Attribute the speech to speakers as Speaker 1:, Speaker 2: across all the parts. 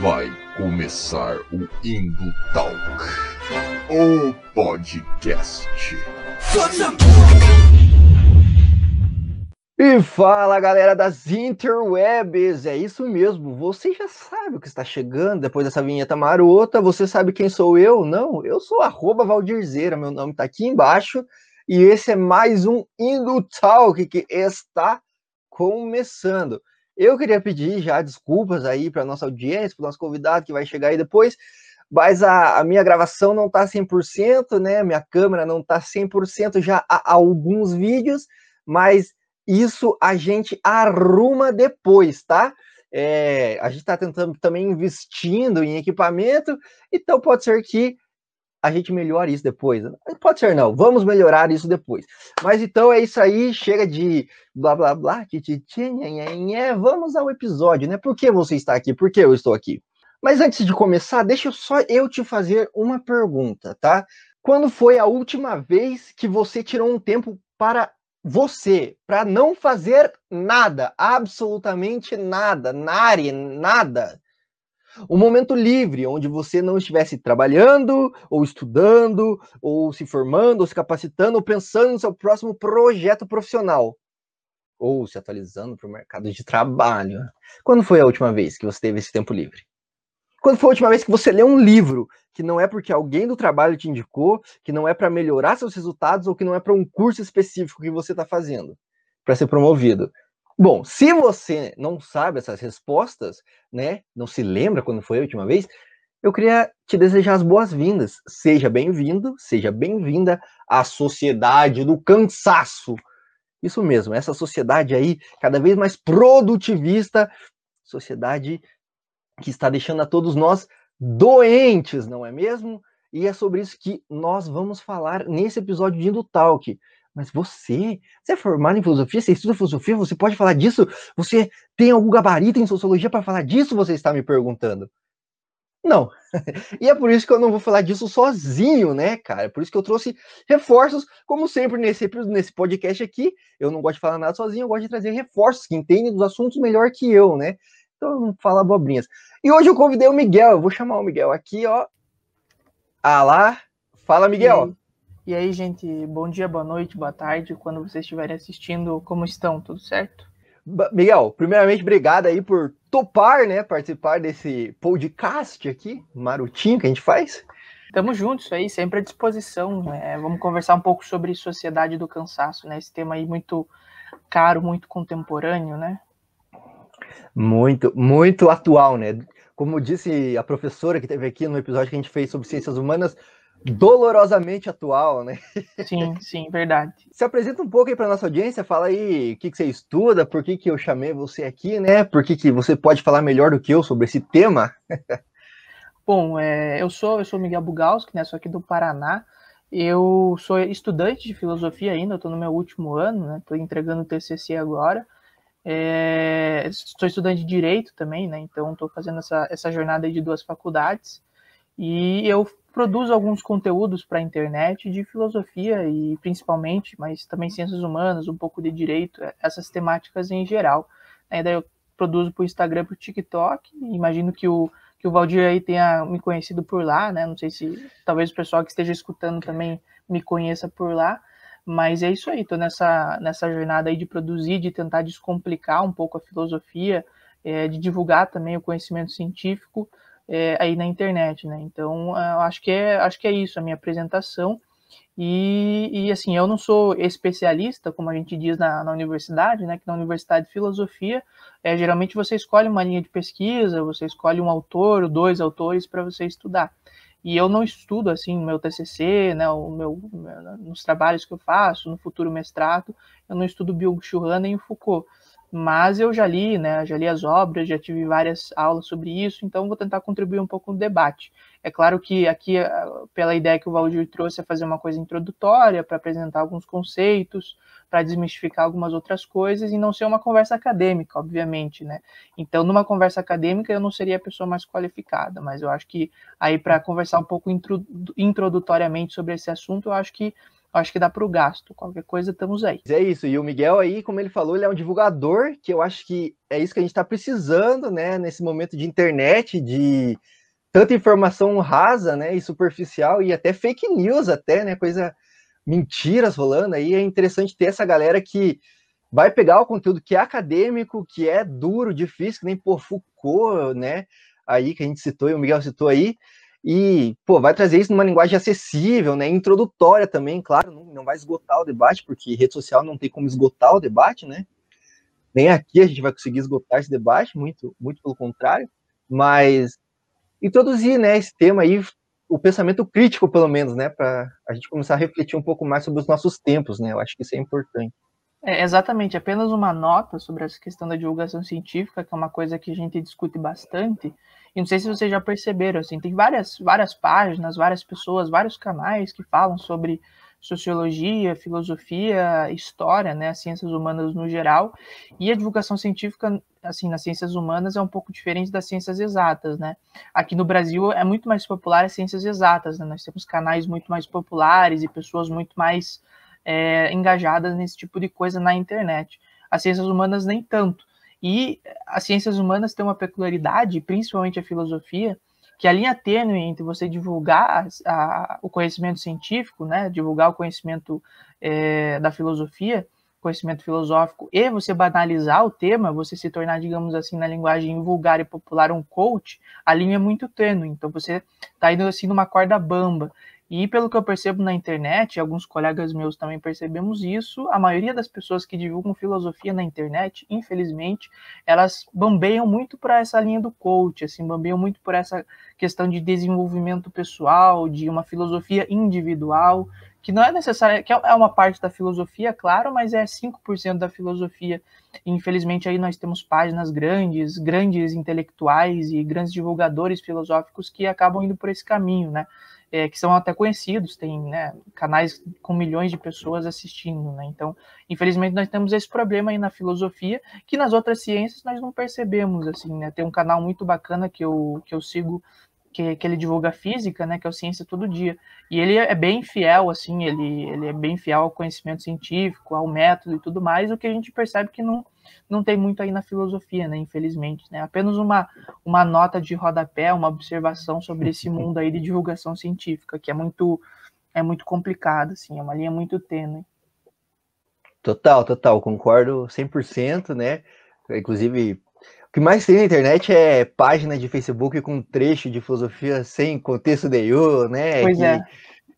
Speaker 1: Vai começar o Indo Talk, o podcast.
Speaker 2: E fala galera das interwebs, é isso mesmo, você já sabe o que está chegando depois dessa vinheta marota, você sabe quem sou eu? Não, eu sou arroba Valdirzeira, meu nome está aqui embaixo, e esse é mais um Indo Talk que está começando. Eu queria pedir já desculpas aí para nossa audiência, para o nosso convidado que vai chegar aí depois, mas a, a minha gravação não está 100%, né? Minha câmera não está 100% já há alguns vídeos, mas isso a gente arruma depois, tá? É, a gente está tentando também investindo em equipamento, então pode ser que a gente melhore isso depois. Pode ser não, vamos melhorar isso depois. Mas então é isso aí, chega de blá blá blá, tititinha, vamos ao episódio, né? Por que você está aqui? Por que eu estou aqui? Mas antes de começar, deixa só eu te fazer uma pergunta, tá? Quando foi a última vez que você tirou um tempo para você, para não fazer nada, absolutamente nada, nare, nada? Um momento livre, onde você não estivesse trabalhando, ou estudando, ou se formando, ou se capacitando, ou pensando no seu próximo projeto profissional, ou se atualizando para o mercado de trabalho. Quando foi a última vez que você teve esse tempo livre? Quando foi a última vez que você leu um livro que não é porque alguém do trabalho te indicou, que não é para melhorar seus resultados, ou que não é para um curso específico que você está fazendo para ser promovido? Bom, se você não sabe essas respostas, né, não se lembra quando foi a última vez, eu queria te desejar as boas-vindas. Seja bem-vindo, seja bem-vinda à sociedade do cansaço. Isso mesmo, essa sociedade aí cada vez mais produtivista, sociedade que está deixando a todos nós doentes, não é mesmo? E é sobre isso que nós vamos falar nesse episódio de Indo Talk. Mas você, você é formado em filosofia, você estuda filosofia, você pode falar disso? Você tem algum gabarito em sociologia para falar disso? Você está me perguntando. Não. e é por isso que eu não vou falar disso sozinho, né, cara? Por isso que eu trouxe reforços, como sempre nesse, nesse podcast aqui. Eu não gosto de falar nada sozinho, eu gosto de trazer reforços que entendem dos assuntos melhor que eu, né? Então, não fala abobrinhas. E hoje eu convidei o Miguel, eu vou chamar o Miguel aqui, ó. Ah lá. Fala, Miguel.
Speaker 3: E aí, gente, bom dia, boa noite, boa tarde, quando vocês estiverem assistindo, como estão? Tudo certo?
Speaker 2: Miguel, primeiramente, obrigado aí por topar, né, participar desse podcast aqui, marotinho que a gente faz.
Speaker 3: Tamo juntos aí, sempre à disposição. Né? Vamos conversar um pouco sobre sociedade do cansaço, né? Esse tema aí muito caro, muito contemporâneo, né?
Speaker 2: Muito, muito atual, né? Como disse a professora que teve aqui no episódio que a gente fez sobre ciências humanas, dolorosamente atual, né?
Speaker 3: Sim, sim, verdade.
Speaker 2: Se apresenta um pouco aí para nossa audiência, fala aí o que, que você estuda, por que, que eu chamei você aqui, né? Por que, que você pode falar melhor do que eu sobre esse tema?
Speaker 3: Bom, é, eu sou eu sou Miguel Bugalski, né? Sou aqui do Paraná. Eu sou estudante de filosofia ainda, estou no meu último ano, né? Estou entregando o TCC agora. É, sou estudante de direito também, né? Então estou fazendo essa, essa jornada de duas faculdades. E eu produzo alguns conteúdos para a internet de filosofia e principalmente, mas também ciências humanas, um pouco de direito, é, essas temáticas em geral. Aí daí eu produzo para o Instagram, para o TikTok. Imagino que o que o Valdir aí tenha me conhecido por lá, né? Não sei se talvez o pessoal que esteja escutando também me conheça por lá. Mas é isso aí, estou nessa, nessa jornada aí de produzir, de tentar descomplicar um pouco a filosofia, é, de divulgar também o conhecimento científico, é, aí na internet, né? Então, acho que é, acho que é isso a minha apresentação. E, e assim, eu não sou especialista, como a gente diz na, na universidade, né? Que na universidade de filosofia, é, geralmente você escolhe uma linha de pesquisa, você escolhe um autor dois autores para você estudar. E eu não estudo assim meu TCC, né, o meu, nos trabalhos que eu faço, no futuro mestrado, eu não estudo Byung-Chul nem Foucault mas eu já li, né, já li as obras, já tive várias aulas sobre isso, então vou tentar contribuir um pouco no debate. É claro que aqui, ah, pela ideia que o Valdir trouxe, é fazer uma coisa introdutória, para apresentar alguns conceitos, para desmistificar algumas outras coisas, e não ser uma conversa acadêmica, obviamente, né. Então, numa conversa acadêmica, eu não seria a pessoa mais qualificada, mas eu acho que aí, para conversar um pouco introdutoriamente sobre esse assunto, eu acho que acho que dá para o gasto. Qualquer coisa, estamos aí.
Speaker 2: É isso. E o Miguel aí, como ele falou, ele é um divulgador, que eu acho que é isso que a gente está precisando, né? Nesse momento de internet, de tanta informação rasa, né? E superficial, e até fake news, até, né? Coisa mentiras rolando aí. É interessante ter essa galera que vai pegar o conteúdo que é acadêmico, que é duro, difícil, que nem por Foucault, né? Aí que a gente citou e o Miguel citou aí, e, pô, vai trazer isso numa linguagem acessível, né, introdutória também, claro, não, não vai esgotar o debate, porque rede social não tem como esgotar o debate, né, nem aqui a gente vai conseguir esgotar esse debate, muito, muito pelo contrário, mas introduzir, né, esse tema aí, o pensamento crítico, pelo menos, né, para a gente começar a refletir um pouco mais sobre os nossos tempos, né, eu acho que isso é importante.
Speaker 3: É, exatamente, apenas uma nota sobre essa questão da divulgação científica, que é uma coisa que a gente discute bastante, e não sei se vocês já perceberam, assim, tem várias, várias páginas, várias pessoas, vários canais que falam sobre sociologia, filosofia, história, né, as ciências humanas no geral, e a divulgação científica, assim, nas ciências humanas é um pouco diferente das ciências exatas, né? Aqui no Brasil é muito mais popular as ciências exatas, né? Nós temos canais muito mais populares e pessoas muito mais é, engajadas nesse tipo de coisa na internet. As ciências humanas nem tanto. E as ciências humanas têm uma peculiaridade, principalmente a filosofia, que a linha tênue entre você divulgar a, a, o conhecimento científico, né, divulgar o conhecimento é, da filosofia, conhecimento filosófico, e você banalizar o tema, você se tornar, digamos assim, na linguagem vulgar e popular, um coach, a linha é muito tênue. Então você está indo assim numa corda bamba. E pelo que eu percebo na internet, alguns colegas meus também percebemos isso, a maioria das pessoas que divulgam filosofia na internet, infelizmente, elas bambeiam muito para essa linha do coach, assim, bambeiam muito por essa questão de desenvolvimento pessoal, de uma filosofia individual, que não é necessária, que é, uma parte da filosofia, claro, mas é 5% da filosofia. E, infelizmente aí nós temos páginas grandes, grandes intelectuais e grandes divulgadores filosóficos que acabam indo por esse caminho, né? É, que são até conhecidos, tem né, canais com milhões de pessoas assistindo, né? Então, infelizmente, nós temos esse problema aí na filosofia, que nas outras ciências nós não percebemos, assim, né? Tem um canal muito bacana que eu, que eu sigo, que, que ele divulga física, né? Que é o Ciência Todo Dia. E ele é bem fiel, assim, ele, ele é bem fiel ao conhecimento científico, ao método e tudo mais, o que a gente percebe que não não tem muito aí na filosofia, né? Infelizmente, né? Apenas uma, uma nota de rodapé, uma observação sobre esse mundo aí de divulgação científica, que é muito é muito complicado, assim, é uma linha muito tênue.
Speaker 2: Total, total, concordo 100%, né? Inclusive, que mais tem na internet é página de Facebook com trecho de filosofia sem contexto nenhum, né?
Speaker 3: Pois que é.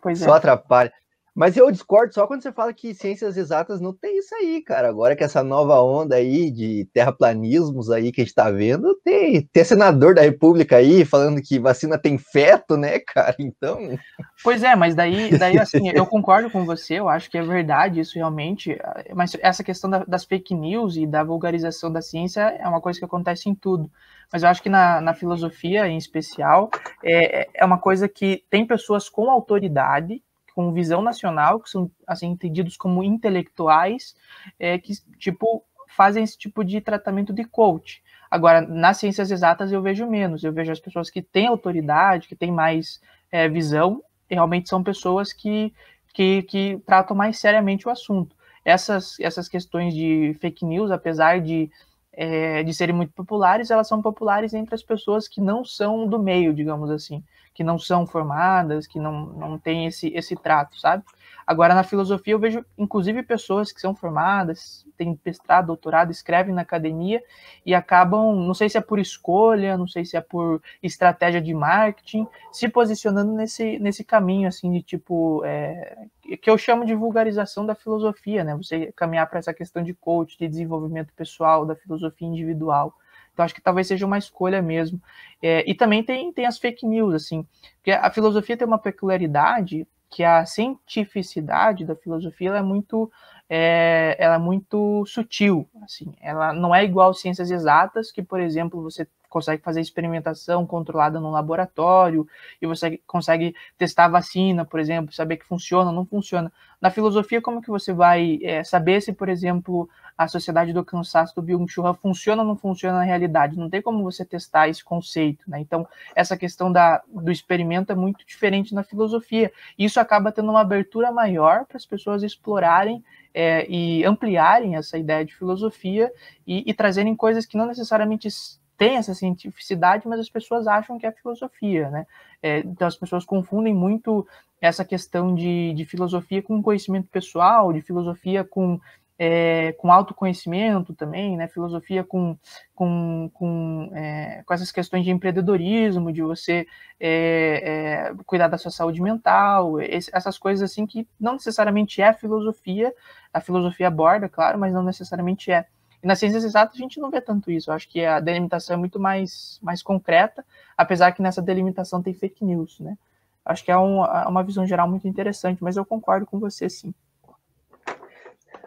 Speaker 3: Pois
Speaker 2: só é. atrapalha. Mas eu discordo só quando você fala que ciências exatas não tem isso aí, cara. Agora que essa nova onda aí de terraplanismos aí que a gente tá vendo, tem, tem senador da República aí falando que vacina tem feto, né, cara? Então.
Speaker 3: Pois é, mas daí, daí assim, eu concordo com você, eu acho que é verdade isso realmente. Mas essa questão da, das fake news e da vulgarização da ciência é uma coisa que acontece em tudo. Mas eu acho que na, na filosofia, em especial, é, é uma coisa que tem pessoas com autoridade com visão nacional, que são assim entendidos como intelectuais, é, que tipo fazem esse tipo de tratamento de coach. Agora, nas ciências exatas eu vejo menos, eu vejo as pessoas que têm autoridade, que têm mais é, visão, realmente são pessoas que, que, que tratam mais seriamente o assunto. Essas, essas questões de fake news, apesar de é, de serem muito populares, elas são populares entre as pessoas que não são do meio, digamos assim, que não são formadas, que não, não têm esse, esse trato, sabe? Agora, na filosofia, eu vejo, inclusive, pessoas que são formadas, têm mestrado, doutorado, escrevem na academia e acabam, não sei se é por escolha, não sei se é por estratégia de marketing, se posicionando nesse, nesse caminho, assim, de tipo, é, que eu chamo de vulgarização da filosofia, né? Você caminhar para essa questão de coach, de desenvolvimento pessoal, da filosofia individual. Então, acho que talvez seja uma escolha mesmo. É, e também tem, tem as fake news, assim, porque a filosofia tem uma peculiaridade que a cientificidade da filosofia é muito é, ela é muito sutil, assim, ela não é igual ciências exatas, que, por exemplo, você consegue fazer experimentação controlada no laboratório e você consegue testar vacina, por exemplo, saber que funciona ou não funciona. Na filosofia, como que você vai é, saber se, por exemplo, a sociedade do cansaço do Byung-Chul funciona ou não funciona na realidade? Não tem como você testar esse conceito, né? Então, essa questão da, do experimento é muito diferente na filosofia. Isso acaba tendo uma abertura maior para as pessoas explorarem é, e ampliarem essa ideia de filosofia e, e trazerem coisas que não necessariamente tem essa cientificidade, mas as pessoas acham que é filosofia, né? É, então as pessoas confundem muito essa questão de, de filosofia com conhecimento pessoal, de filosofia com, é, com autoconhecimento também, né? Filosofia com, com, com, é, com essas questões de empreendedorismo, de você é, é, cuidar da sua saúde mental, esse, essas coisas assim que não necessariamente é filosofia, a filosofia aborda, claro, mas não necessariamente é. E nas ciências exatas a gente não vê tanto isso. Eu acho que a delimitação é muito mais, mais concreta, apesar que nessa delimitação tem fake news, né? Acho que é, um, é uma visão geral muito interessante, mas eu concordo com você, sim.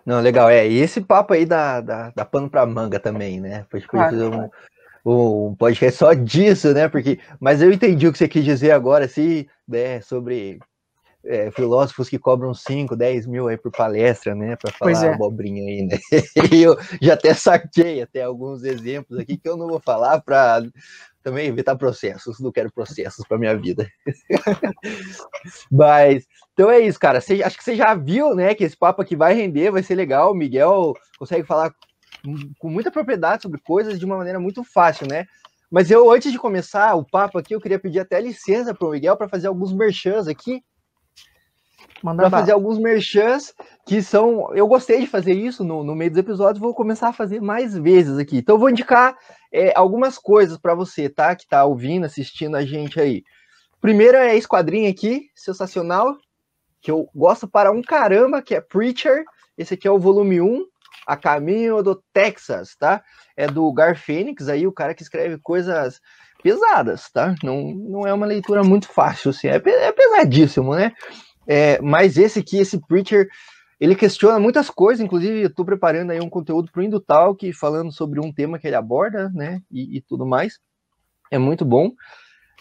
Speaker 2: Não, legal. É, e esse papo aí da, da, da pano para manga também, né? Foi claro, um, um podcast só disso, né? Porque, mas eu entendi o que você quis dizer agora, assim, né, sobre é, filósofos que cobram 5, 10 mil aí por palestra, né? Para falar é. abobrinha aí, né? E eu já até saquei até alguns exemplos aqui que eu não vou falar para também evitar processos, não quero processos para minha vida. Mas, então é isso, cara. Você, acho que você já viu, né, que esse papo aqui vai render, vai ser legal. O Miguel consegue falar com muita propriedade sobre coisas de uma maneira muito fácil, né? Mas eu, antes de começar o papo aqui, eu queria pedir até licença para o Miguel para fazer alguns merchans aqui, para fazer alguns merchants que são. Eu gostei de fazer isso no, no meio dos episódios, vou começar a fazer mais vezes aqui. Então, eu vou indicar é, algumas coisas para você, tá? Que tá ouvindo, assistindo a gente aí. Primeiro é esse quadrinho aqui, sensacional, que eu gosto para um caramba, que é Preacher. Esse aqui é o volume 1, A Caminho do Texas, tá? É do Gar Fênix, aí o cara que escreve coisas pesadas, tá? Não, não é uma leitura muito fácil, assim, é, é pesadíssimo, né? É, mas esse aqui, esse Preacher, ele questiona muitas coisas, inclusive eu estou preparando aí um conteúdo para o Indutalk, falando sobre um tema que ele aborda, né, e, e, tudo mais. É muito bom.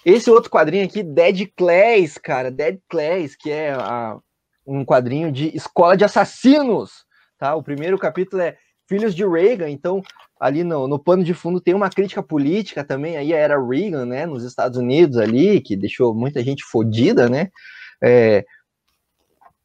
Speaker 2: Esse outro quadrinho aqui, Dead Clays, cara, Dead Clays, que é a, um quadrinho de escola de assassinos, tá? O primeiro capítulo é Filhos de Reagan, então ali no, no pano de fundo tem uma crítica política também, aí era Reagan, né, nos Estados Unidos ali, que deixou muita gente fodida, né, é,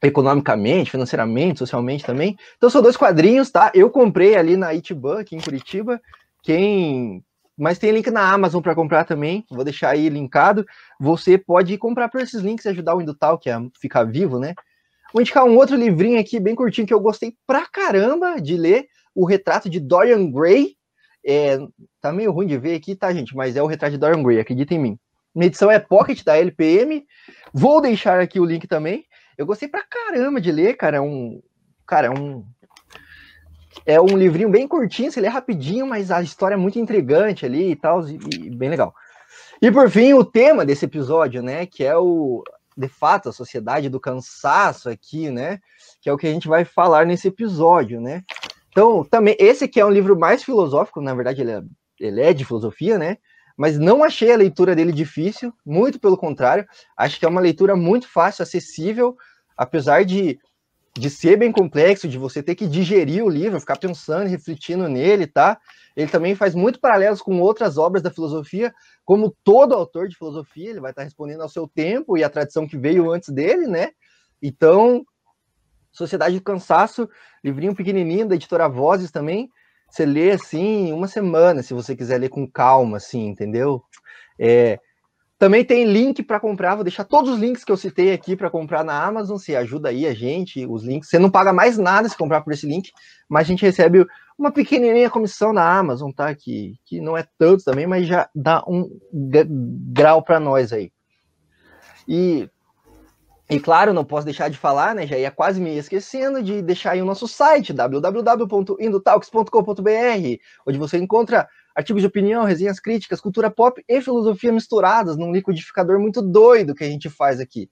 Speaker 2: economicamente, financeiramente, socialmente também. Então são dois quadrinhos, tá? Eu comprei ali na Itiban, aqui em Curitiba. Quem mas tem link na Amazon para comprar também. Vou deixar aí linkado. Você pode comprar por esses links e ajudar o Indutal, que é ficar vivo, né? Vou indicar um outro livrinho aqui, bem curtinho, que eu gostei pra caramba de ler. O retrato de Dorian Gray. É, tá meio ruim de ver aqui, tá, gente? Mas é o retrato de Dorian Gray, acredita em mim. Minha edição é Pocket da LPM. Vou deixar aqui o link também. Eu gostei pra caramba de ler, cara. É um. Cara, é um. É um livrinho bem curtinho, você lê rapidinho, mas a história é muito intrigante ali e tal, e, e bem legal. E por fim, o tema desse episódio, né? Que é o. De fato, a sociedade do cansaço aqui, né? Que é o que a gente vai falar nesse episódio, né? Então, também, esse aqui é um livro mais filosófico, na verdade, ele é, ele é de filosofia, né? Mas não achei a leitura dele difícil, muito pelo contrário, acho que é uma leitura muito fácil, acessível, apesar de, de ser bem complexo, de você ter que digerir o livro, ficar pensando, refletindo nele, tá? Ele também faz muito paralelos com outras obras da filosofia, como todo autor de filosofia, ele vai estar respondendo ao seu tempo e à tradição que veio antes dele, né? Então, Sociedade do Cansaço, livrinho pequenininho da editora Vozes também, você lê assim uma semana, se você quiser ler com calma, assim, entendeu? É, também tem link para comprar, vou deixar todos os links que eu citei aqui para comprar na Amazon, se ajuda aí a gente, os links. Você não paga mais nada se comprar por esse link, mas a gente recebe uma pequenininha comissão na Amazon, tá? Que, que não é tanto também, mas já dá um grau para nós aí. E e claro, não posso deixar de falar, né? Já ia quase me esquecendo de deixar aí o nosso site, www.indotalks.com.br, onde você encontra artigos de opinião, resenhas críticas, cultura pop e filosofia misturadas num liquidificador muito doido que a gente faz aqui.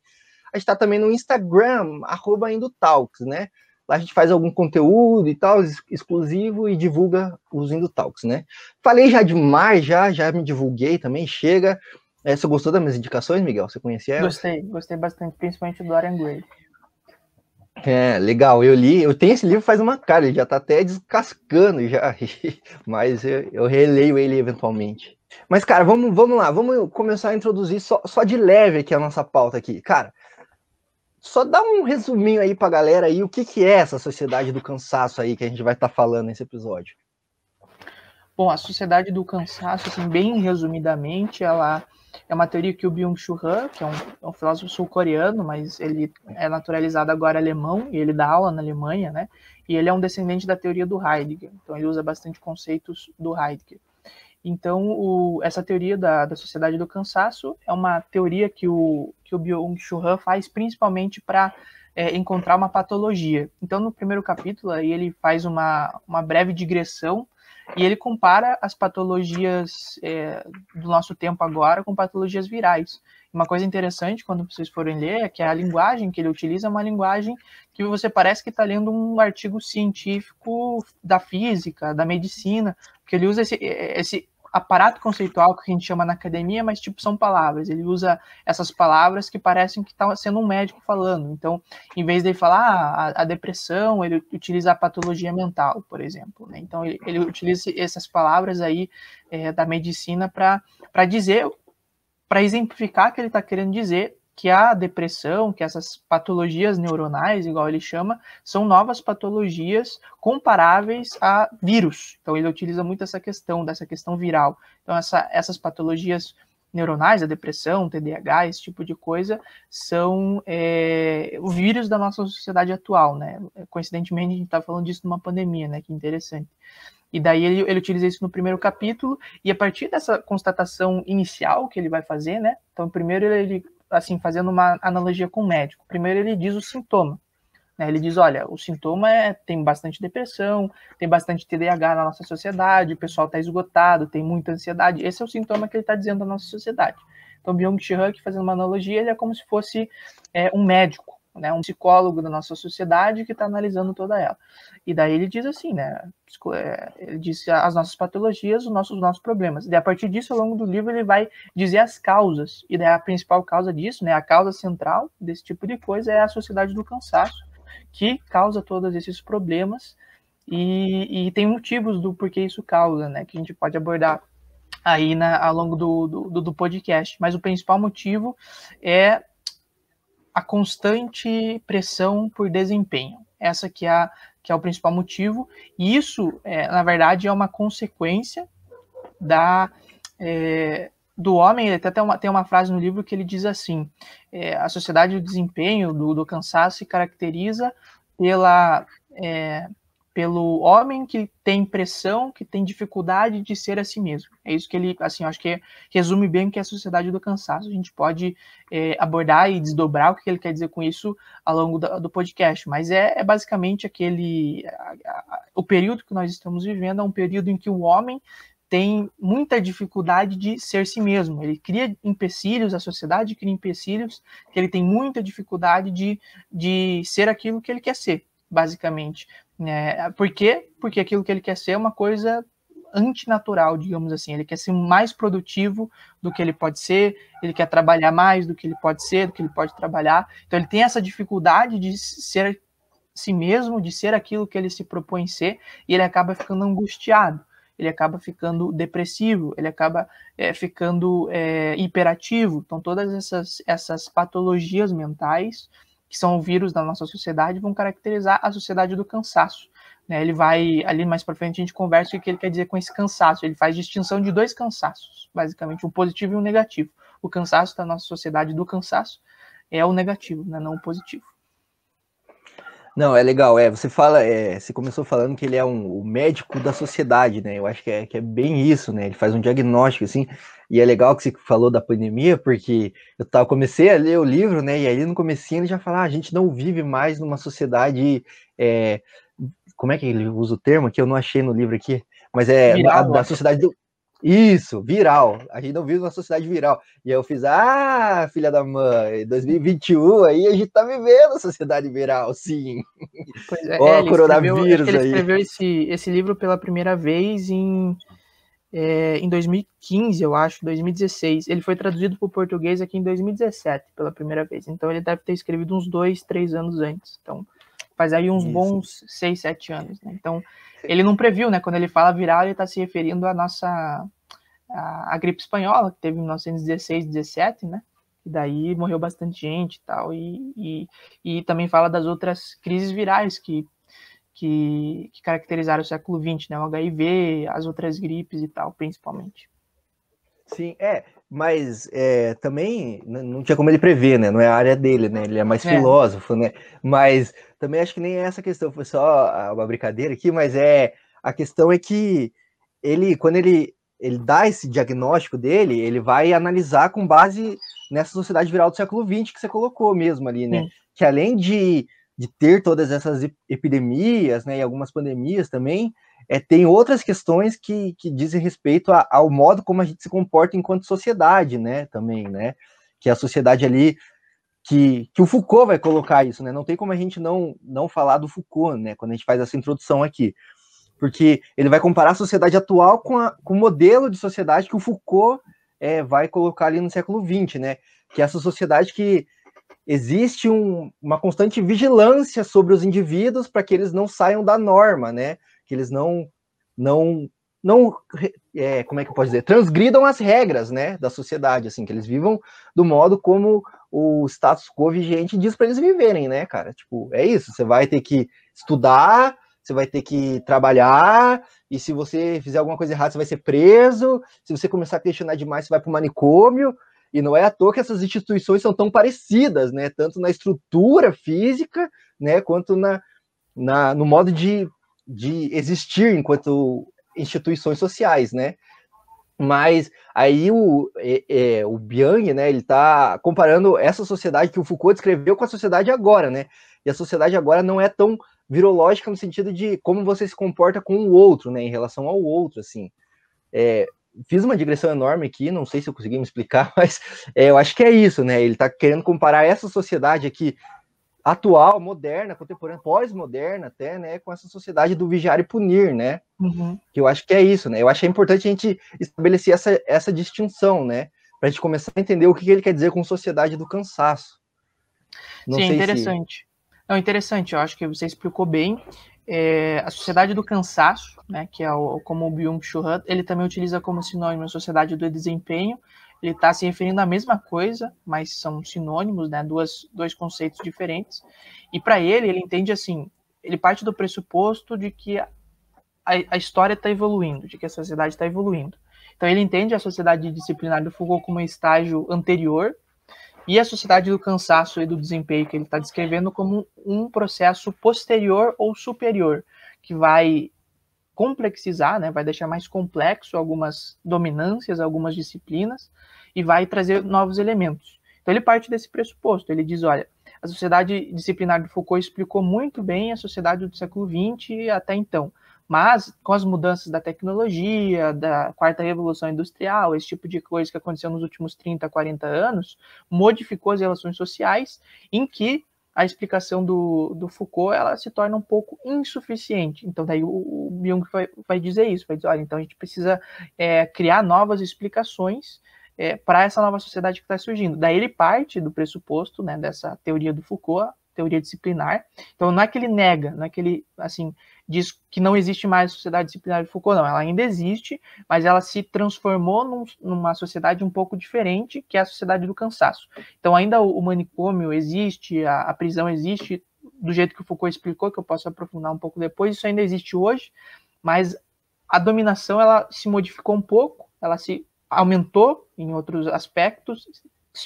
Speaker 2: A gente está também no Instagram, arroba Indotalks, né? Lá a gente faz algum conteúdo e tal, exclusivo, e divulga os Indo Talks, né? Falei já demais, já, já me divulguei também, chega. É, você gostou das minhas indicações, Miguel? Você conhecia ela?
Speaker 3: Gostei, gostei bastante, principalmente do Dorian Gray.
Speaker 2: É, legal, eu li, eu tenho esse livro faz uma cara, ele já tá até descascando já, mas eu, eu releio ele eventualmente. Mas, cara, vamos, vamos lá, vamos começar a introduzir só, só de leve aqui a nossa pauta aqui. Cara, só dá um resuminho aí pra galera aí, o que, que é essa sociedade do cansaço aí que a gente vai estar tá falando nesse episódio.
Speaker 3: Bom, a sociedade do cansaço, assim, bem resumidamente, ela é uma teoria que o Byung-Chul Han, que é um, é um filósofo sul-coreano, mas ele é naturalizado agora alemão, e ele dá aula na Alemanha, né? E ele é um descendente da teoria do Heidegger, então ele usa bastante conceitos do Heidegger. Então, o, essa teoria da, da sociedade do cansaço é uma teoria que o, que o Byung-Chul Han faz principalmente para é, encontrar uma patologia. Então, no primeiro capítulo, aí ele faz uma, uma breve digressão e ele compara as patologias é, do nosso tempo agora com patologias virais. Uma coisa interessante quando vocês forem ler é que a linguagem que ele utiliza é uma linguagem que você parece que está lendo um artigo científico da física, da medicina, porque ele usa esse, esse aparato conceitual que a gente chama na academia, mas tipo são palavras. Ele usa essas palavras que parecem que está sendo um médico falando. Então, em vez de falar ah, a, a, depressão, ele utiliza a patologia mental, por exemplo. Né? Então, ele, ele, utiliza essas palavras aí é, da medicina para dizer, para exemplificar que ele está querendo dizer que a depressão, que essas patologias neuronais, igual ele chama, são novas patologias comparáveis a vírus. Então ele utiliza muito essa questão, dessa questão viral. Então essa, essas patologias neuronais, a depressão, TDAH, esse tipo de coisa, são é, o vírus da nossa sociedade atual, né? Coincidentemente, a gente está falando disso numa pandemia, né? Que interessante. E daí ele, ele utiliza isso no primeiro capítulo, e a partir dessa constatação inicial que ele vai fazer, né? Então, primeiro ele assim, fazendo uma analogia com o médico. Primeiro ele diz o sintoma. Né? Ele diz, olha, o sintoma é tem bastante depressão, tem bastante TDAH na nossa sociedade, o pessoal está esgotado, tem muita ansiedade. Esse é o sintoma que ele está dizendo da nossa sociedade. Então, Byung-Chul fazendo uma analogia, ele é como se fosse é, um médico né, um psicólogo da nossa sociedade que está analisando toda ela. E daí ele diz assim, né, é, ele diz as nossas patologias, os nossos, os nossos problemas. E a partir disso, ao longo do livro, ele vai dizer as causas. E daí a principal causa disso, né, a causa central desse tipo de coisa é a sociedade do cansaço, que causa todos esses problemas e, e tem motivos do porquê isso causa, né, que a gente pode abordar aí na, ao longo do, do, do podcast. Mas o principal motivo é a constante pressão por desempenho. Essa que é, que é o principal motivo. E isso, é, na verdade, é uma consequência da, é, do homem. Ele até tem uma, tem uma frase no livro que ele diz assim: é, a sociedade do desempenho, do, do cansaço, se caracteriza pela é, pelo homem que tem pressão, que tem dificuldade de ser a si mesmo. É isso que ele, assim, acho que resume bem o que é a sociedade do cansaço. A gente pode é, abordar e desdobrar o que ele quer dizer com isso ao longo do, podcast, mas é, é basicamente aquele. A, a, o período que nós estamos vivendo é um período em que o homem tem muita dificuldade de ser si mesmo. Ele cria empecilhos, a sociedade cria empecilhos, que ele tem muita dificuldade de, de ser aquilo que ele quer ser basicamente. É, por quê? Porque aquilo que ele quer ser é uma coisa antinatural, digamos assim. Ele quer ser mais produtivo do que ele pode ser, ele quer trabalhar mais do que ele pode ser, do que ele pode trabalhar. Então ele tem essa dificuldade de ser si mesmo, de ser aquilo que ele se propõe ser, e ele acaba ficando angustiado, ele acaba ficando depressivo, ele acaba é, ficando é, hiperativo. Então todas essas, essas patologias mentais que são o vírus da nossa sociedade, vão caracterizar a sociedade do cansaço. Né? Ele vai, ali mais para frente, a gente conversa o que ele quer dizer com esse cansaço. Ele faz distinção de dois cansaços, basicamente, um positivo e um negativo. O cansaço da nossa sociedade do cansaço é o negativo, né? não o positivo.
Speaker 2: Não, é legal. É, você fala, é, você começou falando que ele é um, o médico da sociedade, né? Eu acho que é, que é bem isso, né? Ele faz um diagnóstico, assim, e é legal que você falou da pandemia, porque eu tava, comecei a ler o livro, né? E aí no comecinho ele já fala, ah, a gente não vive mais numa sociedade, é, como é que ele usa o termo que eu não achei no livro aqui, mas é a, da sociedade do Isso, viral. A gente não vive uma sociedade viral. E aí eu fiz, ah, filha da mãe, 2021 aí a gente tá vivendo a sociedade viral, sim.
Speaker 3: Pois é, Ó, é, coronavírus escreveu, ele escreveu esse, esse livro pela primeira vez em, é, em 2015, eu acho, 2016. Ele foi traduzido para o português aqui em 2017, pela primeira vez. Então ele deve ter escrevido uns dois, três anos antes. Então faz aí uns Isso. bons seis, sete anos, né? Então ele não previu, né? Quando ele fala viral, ele está se referindo à nossa a, a, gripe espanhola, que teve em 1916, 17, né? E daí morreu bastante gente e tal. E, e, e também fala das outras crises virais que, que, que caracterizaram o século XX, né? O HIV, as outras gripes e tal, principalmente.
Speaker 2: Sim, é, mas é, também não tinha como ele prever, né? Não é a área dele, né? Ele é mais é. filósofo, né? Mas também acho que nem é essa questão, foi só uma brincadeira aqui, mas é a questão é que ele, quando ele, ele dá esse diagnóstico dele, ele vai analisar com base nessa sociedade viral do século XX que você colocou mesmo ali, né? Sim. Que além de, de ter todas essas epidemias, né, e algumas pandemias também, é, tem outras questões que, que dizem respeito a, ao modo como a gente se comporta enquanto sociedade, né, também, né, que a sociedade ali, que, que o Foucault vai colocar isso, né, não tem como a gente não, não falar do Foucault, né, quando a gente faz essa introdução aqui, porque ele vai comparar a sociedade atual com, a, com o modelo de sociedade que o Foucault é, vai colocar ali no século XX, né, que é essa sociedade que existe um, uma constante vigilância sobre os indivíduos para que eles não saiam da norma, né, que eles não não não é, como é que eu posso dizer? Transgridam as regras né da sociedade assim que eles vivam do modo como o status quo vigente diz para eles viverem né cara? Tipo é isso você vai ter que estudar você vai ter que trabalhar e se você fizer alguma coisa errada você vai ser preso se você começar a questionar demais você vai para o manicômio e não é à toa que essas instituições são tão parecidas né tanto na estrutura física né quanto na, na no modo de de existir enquanto instituições sociais, né? Mas aí o, é, é, o Biang, né, ele está comparando essa sociedade que o Foucault descreveu com a sociedade agora, né? E a sociedade agora não é tão virológica no sentido de como você se comporta com o outro, né, em relação ao outro, assim. É, fiz uma digressão enorme aqui, não sei se eu consegui me explicar, mas é, eu acho que é isso, né? Ele está querendo comparar essa sociedade aqui atual, moderna, contemporânea, pós-moderna até, né, com essa sociedade do vigiar e punir, né? Uhum. Que eu acho que é isso, né? Eu acho que é importante a gente estabelecer essa, essa distinção, né? Para a gente começar a entender o que ele quer dizer com sociedade do cansaço.
Speaker 3: Não Sim, interessante. Se... Não, interessante, eu acho que você explicou bem. É, a sociedade do cansaço, né, que é o, como o Byung-Chul Han, ele também utiliza como sinônimo a sociedade do desempenho, ele está se referindo à mesma coisa, mas são sinônimos, né? Duas, dois conceitos diferentes. E para ele, ele entende assim: ele parte do pressuposto de que a, a história está evoluindo, de que a sociedade está evoluindo. Então ele entende a sociedade disciplinar do Foucault como um estágio anterior e a sociedade do cansaço e do desempenho que ele está descrevendo como um processo posterior ou superior, que vai complexizar, né, vai deixar mais complexo algumas dominâncias, algumas disciplinas, e vai trazer novos elementos. Então ele parte desse pressuposto, ele diz, olha, a sociedade disciplinar de Foucault explicou muito bem a sociedade do século XX até então, mas com as mudanças da tecnologia, da quarta revolução industrial, esse tipo de coisa que aconteceu nos últimos 30, 40 anos, modificou as relações sociais em que a explicação do, do Foucault ela se torna um pouco insuficiente. Então, daí o, o Jung vai, vai dizer isso, vai dizer, olha, então a gente precisa é, criar novas explicações é, para essa nova sociedade que está surgindo. Daí ele parte do pressuposto, né, dessa teoria do Foucault, teoria disciplinar. Então, não é que ele nega, não é que ele, assim, diz que não existe mais sociedade disciplinar de Foucault, não. Ela ainda existe, mas ela se transformou num, numa sociedade um pouco diferente, que é a sociedade do cansaço. Então, ainda o, o manicômio existe, a, a, prisão existe, do jeito que o Foucault explicou, que eu posso aprofundar um pouco depois, isso ainda existe hoje, mas a dominação, ela se modificou um pouco, ela se aumentou em outros aspectos,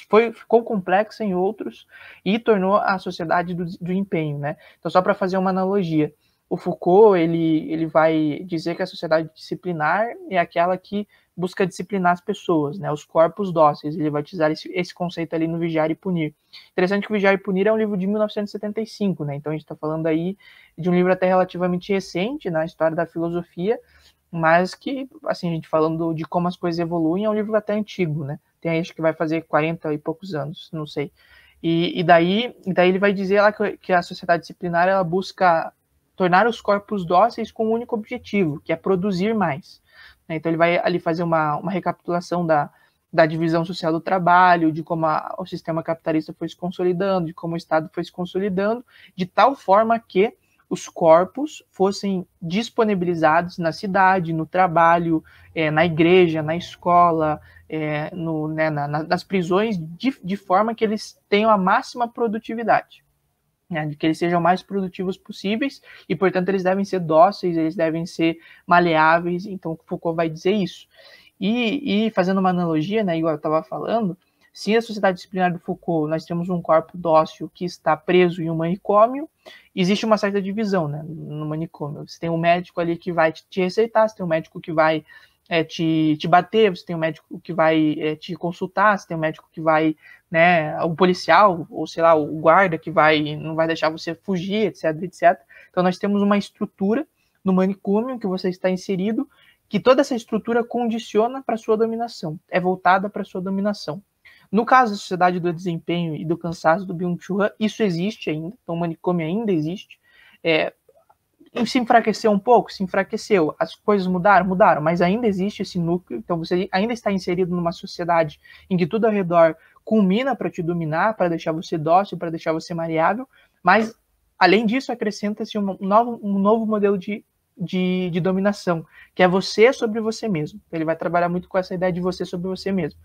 Speaker 3: foi, ficou complexa em outros e tornou a sociedade do, do empenho, né? Então, só para fazer uma analogia, o Foucault ele, ele vai dizer que a sociedade disciplinar é aquela que busca disciplinar as pessoas, né, os corpos dóceis. Ele vai utilizar esse, esse conceito ali no Vigiar e Punir. Interessante que o Vigiar e Punir é um livro de 1975, né? Então a gente está falando aí de um livro até relativamente recente na história da filosofia, mas que, assim, a gente falando de como as coisas evoluem, é um livro até antigo, né? Tem acho que vai fazer 40 e poucos anos, não sei. E, e daí, daí ele vai dizer lá que, que a sociedade disciplinar ela busca tornar os corpos dóceis com um único objetivo, que é produzir mais. Né? Então ele vai ali fazer uma, uma recapitulação da, da divisão social do trabalho, de como a, o sistema capitalista foi se consolidando, de como o Estado foi se consolidando, de tal forma que os corpos fossem disponibilizados na cidade, no trabalho, é, na igreja, na escola, é, no, né, na, nas prisões, de, de forma que eles tenham a máxima produtividade né, que eles sejam mais produtivos possíveis e, portanto, eles devem ser dóceis, eles devem ser maleáveis. Então, Foucault vai dizer isso. E, e fazendo uma analogia, né, igual eu estava falando, se a sociedade disciplinar do Foucault nós temos um corpo dócil que está preso em um manicômio, existe uma certa divisão né, no manicômio. Você tem um médico ali que vai te receitar, você tem um médico que vai é, te, te bater, você tem um médico que vai é, te consultar, você tem um médico que vai, né, o policial, ou sei lá, o guarda que vai, não vai deixar você fugir, etc, etc. Então nós temos uma estrutura no manicômio que você está inserido, que toda essa estrutura condiciona para sua dominação, é voltada para sua dominação. No caso da sociedade do desempenho e do cansaço do Byung-Chul Han, isso existe ainda, então o manicômio ainda existe. É, se enfraqueceu um pouco, se enfraqueceu. As coisas mudaram, mudaram, mas ainda existe esse núcleo. Então você ainda está inserido numa sociedade em que tudo ao redor culmina para te dominar, para deixar você dócil, para deixar você mariável. Mas além disso acrescenta-se um novo, um novo modelo de, de, de dominação, que é você sobre você mesmo. Ele vai trabalhar muito com essa ideia de você sobre você mesmo.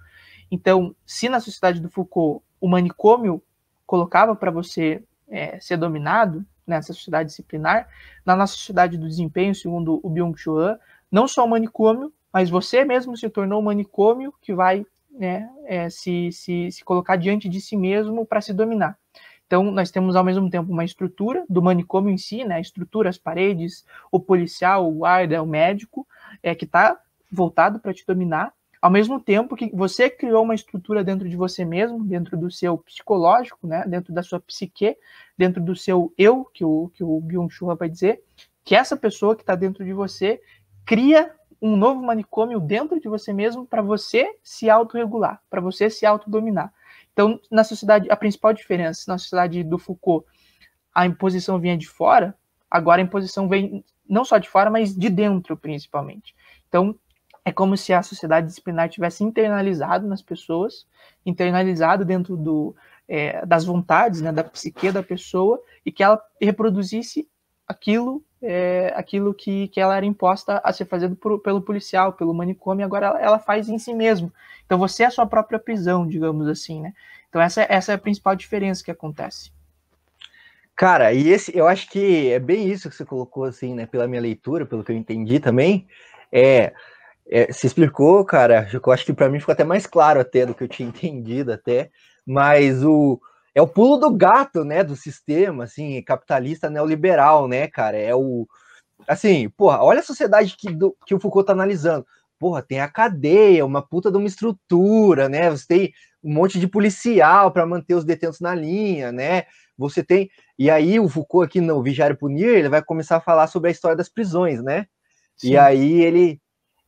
Speaker 3: Então, se na sociedade do Foucault o manicômio colocava para você é, ser dominado, nessa sociedade disciplinar, na nossa sociedade do desempenho, segundo o Byung-Chul não só o manicômio, mas você mesmo se tornou um manicômio que vai né, é, se, se, se colocar diante de si mesmo para se dominar. Então, nós temos ao mesmo tempo uma estrutura do manicômio em si, né, a estrutura, as paredes, o policial, o guarda, o médico, é, que está voltado para te dominar, ao mesmo tempo que você criou uma estrutura dentro de você mesmo, dentro do seu psicológico, né, dentro da sua psique, dentro do seu eu, que o, que o Byung-Chul vai dizer, que essa pessoa que está dentro de você cria um novo manicômio dentro de você mesmo para você se autorregular, para você se autodominar. Então, na sociedade, a principal diferença na sociedade do Foucault, a imposição vinha de fora, agora a imposição vem não só de fora, mas de dentro, principalmente. Então, é como se a sociedade disciplinar tivesse internalizado nas pessoas, internalizado dentro do, é, das vontades, né, da psique da pessoa, e que ela reproduzisse aquilo é, aquilo que, que ela era imposta a ser fazendo por, pelo policial, pelo manicômio, agora ela, ela, faz em si mesmo. Então você é a sua própria prisão, digamos assim, né? Então essa, essa é a principal diferença que acontece.
Speaker 2: Cara, e esse, eu acho que é bem isso que você colocou, assim, né? Pela minha leitura, pelo que eu entendi também, é é, se explicou, cara. Eu acho que para mim ficou até mais claro até do que eu tinha entendido até. Mas o é o pulo do gato, né, do sistema, assim, capitalista neoliberal, né, cara? É o assim, porra, olha a sociedade que, do, que o Foucault tá analisando. Porra, tem a cadeia, uma puta de uma estrutura, né? Você tem um monte de policial para manter os detentos na linha, né? Você tem. E aí o Foucault aqui no Vigiar e Punir, ele vai começar a falar sobre a história das prisões, né? Sim. E aí ele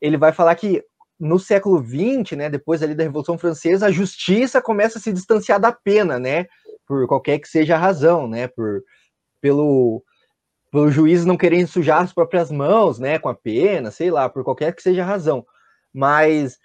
Speaker 2: ele vai falar que no século XX, né, depois ali da Revolução Francesa, a justiça começa a se distanciar da pena, né, por qualquer que seja a razão, né, por pelo pelo juiz não querer sujar as próprias mãos, né, com a pena, sei lá, por qualquer que seja a razão. Mas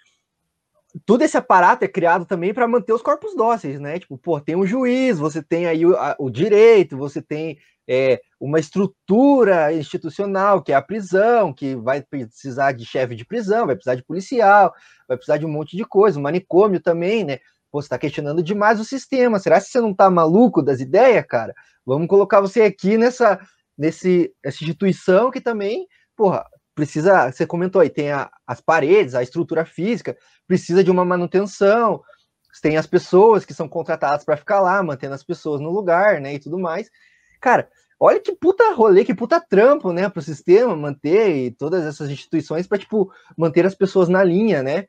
Speaker 2: todo esse aparato é criado também para manter os corpos dóceis, né? Tipo, pô, tem um juiz, você tem aí o, a, o direito, você tem é, uma estrutura institucional, que é a prisão, que vai precisar de chefe de prisão, vai precisar de policial, vai precisar de um monte de coisa, manicômio também, né? Pô, você está questionando demais o sistema. Será que você não está maluco das ideias, cara? Vamos colocar você aqui nessa, nesse, instituição que também, porra, precisa. Você comentou aí, tem a, as paredes, a estrutura física, precisa de uma manutenção. Tem as pessoas que são contratadas para ficar lá, mantendo as pessoas no lugar, né? E tudo mais. Cara, olha que puta rolê, que puta trampo, né, para o sistema manter e todas essas instituições para tipo manter as pessoas na linha, né?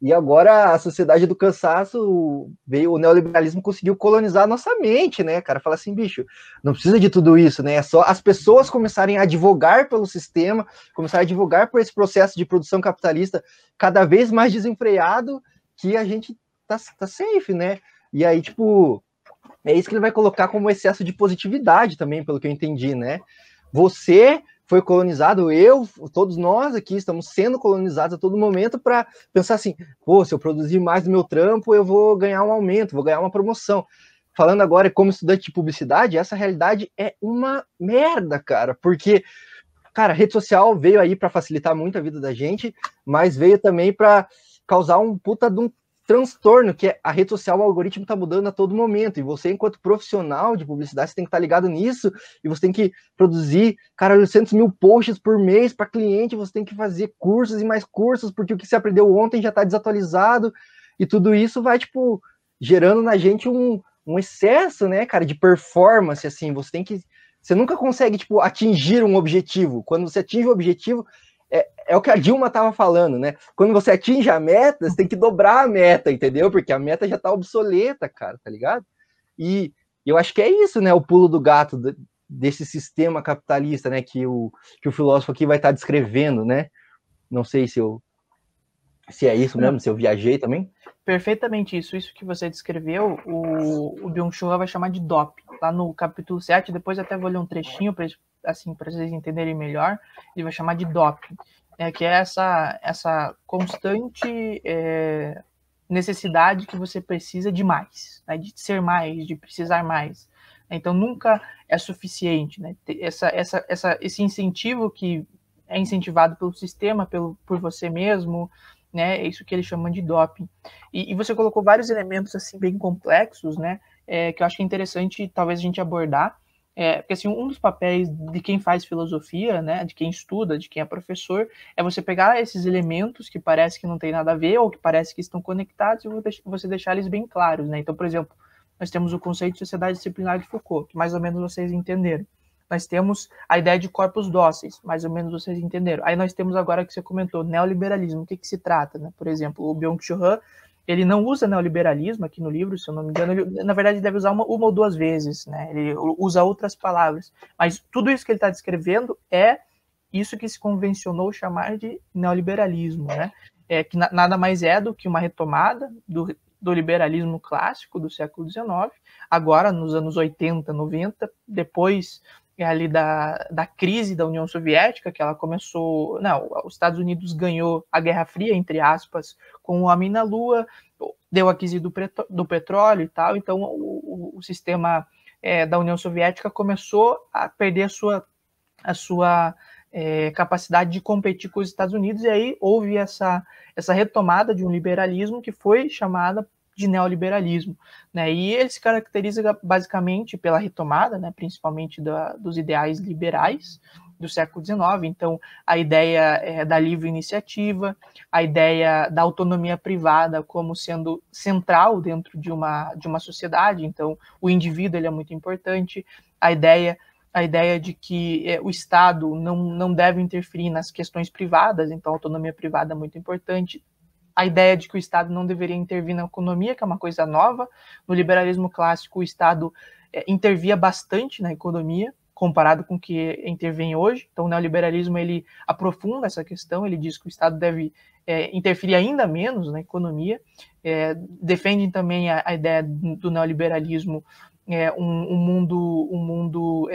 Speaker 2: E agora a sociedade do cansaço veio, o neoliberalismo conseguiu colonizar a nossa mente, né, cara? Fala assim, bicho, não precisa de tudo isso, né? É só as pessoas começarem a advogar pelo sistema, começarem a advogar por esse processo de produção capitalista cada vez mais desenfreado, que a gente tá, tá safe, né? E aí, tipo, é isso que ele vai colocar como excesso de positividade também, pelo que eu entendi, né? Você foi colonizado, eu, todos nós aqui estamos sendo colonizados a todo momento para pensar assim, pô, se eu produzir mais do meu trampo, eu vou ganhar um aumento, vou ganhar uma promoção. Falando agora como estudante de publicidade, essa realidade é uma merda, cara, porque cara, rede social veio aí para facilitar muito a vida da gente, mas veio também para causar um puta de um transtorno, que é a rede social, o algoritmo está mudando a todo momento, e você, enquanto profissional de publicidade, você tem que estar tá ligado nisso, e você tem que produzir, cara, 800 mil posts por mês para cliente, você tem que fazer cursos e mais cursos, porque o que você aprendeu ontem já está desatualizado, e tudo isso vai, tipo, gerando na gente um, um excesso, né, cara, de performance, assim, você tem que, você nunca consegue, tipo, atingir um objetivo, quando você atinge o objetivo, é, o que a Dilma estava falando, né? Quando você atinge a meta, você tem que dobrar a meta, entendeu? Porque a meta já está obsoleta, cara, tá ligado? E eu acho que é isso, né? O pulo do gato desse sistema capitalista, né? Que o, que o filósofo aqui vai estar tá descrevendo, né? Não sei se eu se é isso mesmo, se eu viajei também.
Speaker 3: Perfeitamente isso. Isso que você descreveu, o, o Byung-Chul vai chamar de DOP. Lá no capítulo 7, depois até vou ler um trechinho para assim, vocês entenderem melhor, ele vai chamar de doping, é, que é essa, essa constante é, necessidade que você precisa de mais, né, de ser mais, de precisar mais. Então nunca é suficiente, né? Essa, essa, essa, esse incentivo que é incentivado pelo sistema, pelo, por você mesmo, né? É isso que eles chamam de doping. E, e você colocou vários elementos assim bem complexos, né? É, que eu acho que é interessante talvez a gente abordar. É, porque assim, um dos papéis de quem faz filosofia, né, de quem estuda, de quem é professor, é você pegar esses elementos que parece que não tem nada a ver ou que parece que estão conectados e você deixar eles bem claros, né? Então, por exemplo, nós temos o conceito de sociedade disciplinar de Foucault, que mais ou menos vocês entenderam. Nós temos a ideia de corpos dóceis, mais ou menos vocês entenderam. Aí nós temos agora que você comentou, neoliberalismo, o que, que se trata, né? Por exemplo, o Byung-Chul Han ele não usa neoliberalismo aqui no livro, se eu não me engano. Ele, na verdade, deve usar uma, uma, ou duas vezes, né? Ele usa outras palavras. Mas tudo isso que ele está descrevendo é isso que se convencionou chamar de neoliberalismo, né? É, que na, nada mais é do que uma retomada do, do liberalismo clássico do século XIX, agora nos anos 80, 90, depois ali da, da crise da União Soviética, que ela começou. Não, os Estados Unidos ganhou a Guerra Fria, entre aspas, com o homem na Lua, deu a crise do, do petróleo e tal, então o, o sistema é, da União Soviética começou a perder a sua, a sua é, capacidade de competir com os Estados Unidos, e aí houve essa, essa retomada de um liberalismo que foi chamada de neoliberalismo, né? E ele se caracteriza basicamente pela retomada, né, principalmente da, dos ideais liberais do século XIX. Então, a ideia é, da livre iniciativa, a ideia da autonomia privada como sendo central dentro de uma, de uma sociedade. Então, o indivíduo ele é muito importante. A ideia a ideia de que é, o Estado não, não deve interferir nas questões privadas, então a autonomia privada é muito importante a ideia de que o Estado não deveria intervir na economia, que é uma coisa nova. No liberalismo clássico, o Estado é, intervia bastante na economia, comparado com o que intervém hoje. Então, o neoliberalismo ele aprofunda essa questão, ele diz que o Estado deve é, interferir ainda menos na economia. É, defendem também a, a, ideia do neoliberalismo, é, um, um, mundo, um mundo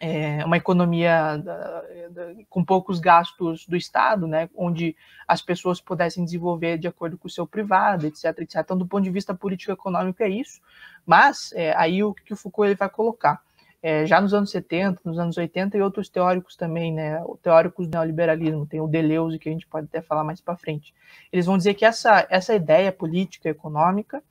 Speaker 3: é, uma economia da, da, com poucos gastos do Estado, né, onde as pessoas pudessem desenvolver de acordo com o seu privado, etc, etc. Então, do ponto de vista político-econômico é isso, mas é, aí o que o Foucault ele vai colocar, é, já nos anos 70, nos anos 80 e outros teóricos também, né, teóricos do neoliberalismo, tem o Deleuze que a gente pode até falar mais para frente, eles vão dizer que essa, essa ideia política econômica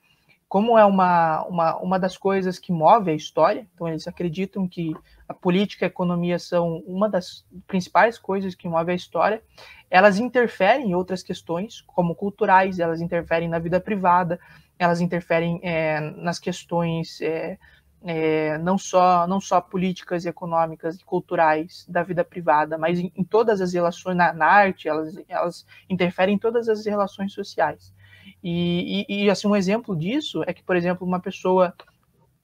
Speaker 3: como é uma, uma, uma das coisas que move a história, então eles acreditam que a política e a economia são uma das principais coisas que move a história, elas interferem em outras questões, como culturais, elas interferem na vida privada, elas interferem é, nas questões é, é, não só não só políticas econômicas e culturais da vida privada, mas em, em todas as relações na, na, arte, elas, elas interferem em todas as relações sociais. E, e, e, assim um exemplo disso é que, por exemplo, uma pessoa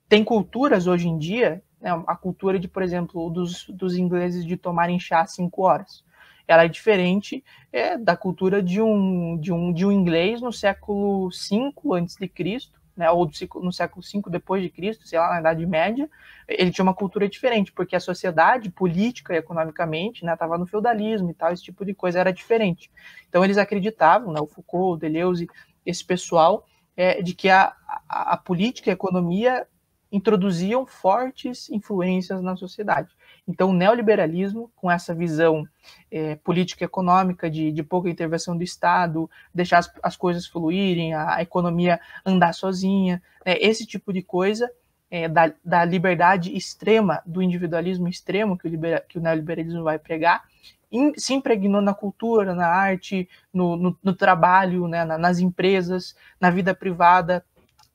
Speaker 3: tem culturas hoje em dia, né, a cultura de, por exemplo, dos, dos ingleses de tomarem chá às cinco horas. Ela é diferente é, da cultura de um, de, um, de um inglês no século V antes de Cristo, né, ou no século V depois de Cristo, sei lá, na Idade Média, ele tinha uma cultura diferente, porque a sociedade, política e economicamente, estava né, no feudalismo e tal, esse tipo de coisa era diferente. Então eles acreditavam, né, o Foucault, o Deleuze, esse pessoal, é, de que a, a, a política e a economia introduziam fortes influências na sociedade. Então, o neoliberalismo, com essa visão é, política econômica de, de, pouca intervenção do Estado, deixar as, as coisas fluírem, a, a, economia andar sozinha, né, esse tipo de coisa é, da, da, liberdade extrema, do individualismo extremo que o, libera, que o neoliberalismo vai pregar, in, se impregnou na cultura, na arte, no, no, no trabalho, né, na, nas empresas, na vida privada,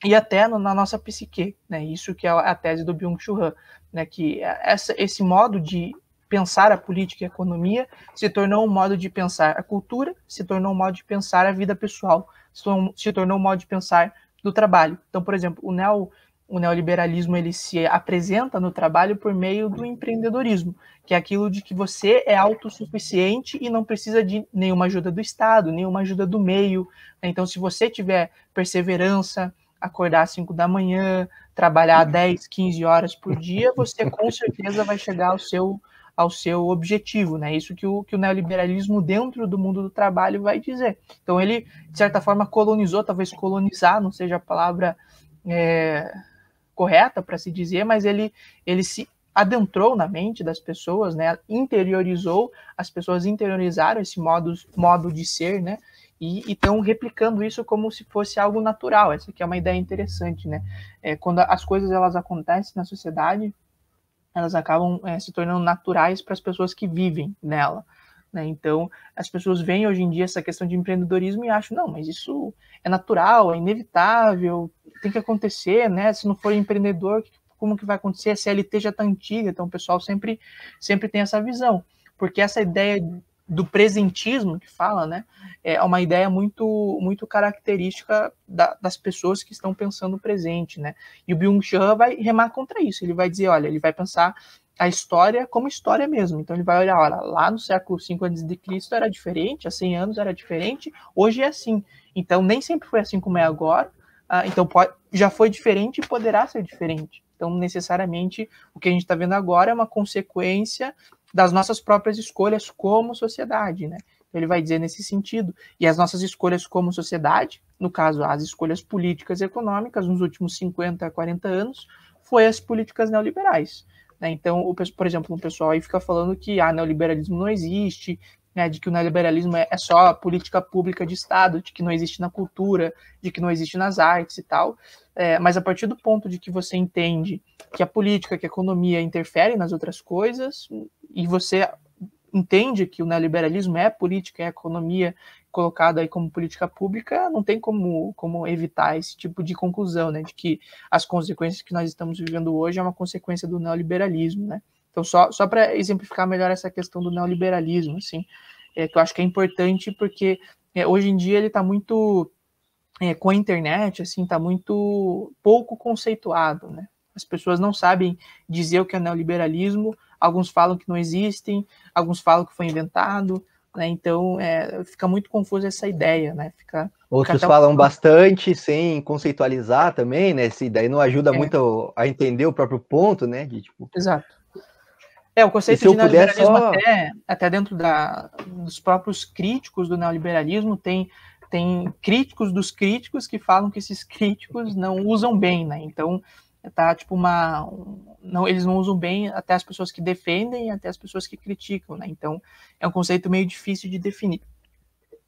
Speaker 3: e até no, na nossa psique, né? Isso que é a tese do Byung-Chul Han, né? Que essa, esse modo de pensar a política e a economia se tornou um modo de pensar a cultura, se tornou um modo de pensar a vida pessoal, se tornou um modo de pensar do trabalho. Então, por exemplo, o neo o neoliberalismo ele se apresenta no trabalho por meio do empreendedorismo, que é aquilo de que você é autossuficiente e não precisa de nenhuma ajuda do Estado, nenhuma ajuda do meio. Né? Então, se você tiver perseverança, acordar às 5 da manhã, trabalhar 10, 15 horas por dia, você com certeza vai chegar ao seu, ao seu objetivo, né? Isso que o, que o neoliberalismo dentro do mundo do trabalho vai dizer. Então ele, de certa forma, colonizou, talvez colonizar, não seja a palavra é, correta para se dizer, mas ele, ele se adentrou na mente das pessoas, né? Interiorizou, as pessoas interiorizaram esse modo, modo de ser, né? E estão replicando isso como se fosse algo natural. Essa aqui é uma ideia interessante, né? É, quando as coisas elas acontecem na sociedade, elas acabam é, se tornando naturais para as pessoas que vivem nela. Né? Então, as pessoas veem hoje em dia essa questão de empreendedorismo e acham, não, mas isso é natural, é inevitável, tem que acontecer, né? Se não for empreendedor, como que vai acontecer? A CLT já está antiga, então o pessoal sempre, sempre tem essa visão. Porque essa ideia do presentismo que fala, né, é uma ideia muito muito característica da, das pessoas que estão pensando o presente, né? E o Byung-Chul vai remar contra isso. Ele vai dizer, olha, ele vai pensar a história como história mesmo. Então ele vai olhar, olha, lá no século V a.C. era diferente, há 100 anos era diferente, hoje é assim. Então nem sempre foi assim como é agora. Ah, então pode, já foi diferente e poderá ser diferente. Então necessariamente o que a gente está vendo agora é uma consequência das nossas próprias escolhas como sociedade, né? Ele vai dizer nesse sentido. E as nossas escolhas como sociedade, no caso, as escolhas políticas e econômicas nos últimos 50, 40 anos, foi as políticas neoliberais. Né? Então, por exemplo, o pessoal aí fica falando que ah, neoliberalismo não existe, né, de que o neoliberalismo é, é só política pública de Estado, de que não existe na cultura, de que não existe nas artes e tal. É, mas a partir do ponto de que você entende que a política, que a economia interferem nas outras coisas, e você entende que o neoliberalismo é política, é economia colocada aí como política pública, não tem como, como evitar esse tipo de conclusão, né, de que as consequências que nós estamos vivendo hoje é uma consequência do neoliberalismo, né. Então, só, só para exemplificar melhor essa questão do neoliberalismo, assim, é, que eu acho que é importante porque é, hoje em dia ele está muito, é, com a internet, assim, está muito pouco conceituado, né. As pessoas não sabem dizer o que é neoliberalismo, alguns falam que não existem, alguns falam que foi inventado, né? Então é, fica muito confusa essa ideia, né? Fica,
Speaker 2: Outros falam um... bastante sem conceitualizar também, né? Essa ideia não ajuda é. muito a entender o próprio ponto, né? De, tipo...
Speaker 3: Exato. É, o conceito de neoliberalismo só... até, até dentro da, dos próprios críticos do neoliberalismo tem tem críticos dos críticos que falam que esses críticos não usam bem, né? Então tá tipo uma não eles não usam bem até as pessoas que defendem até as pessoas que criticam né então é um conceito meio difícil de definir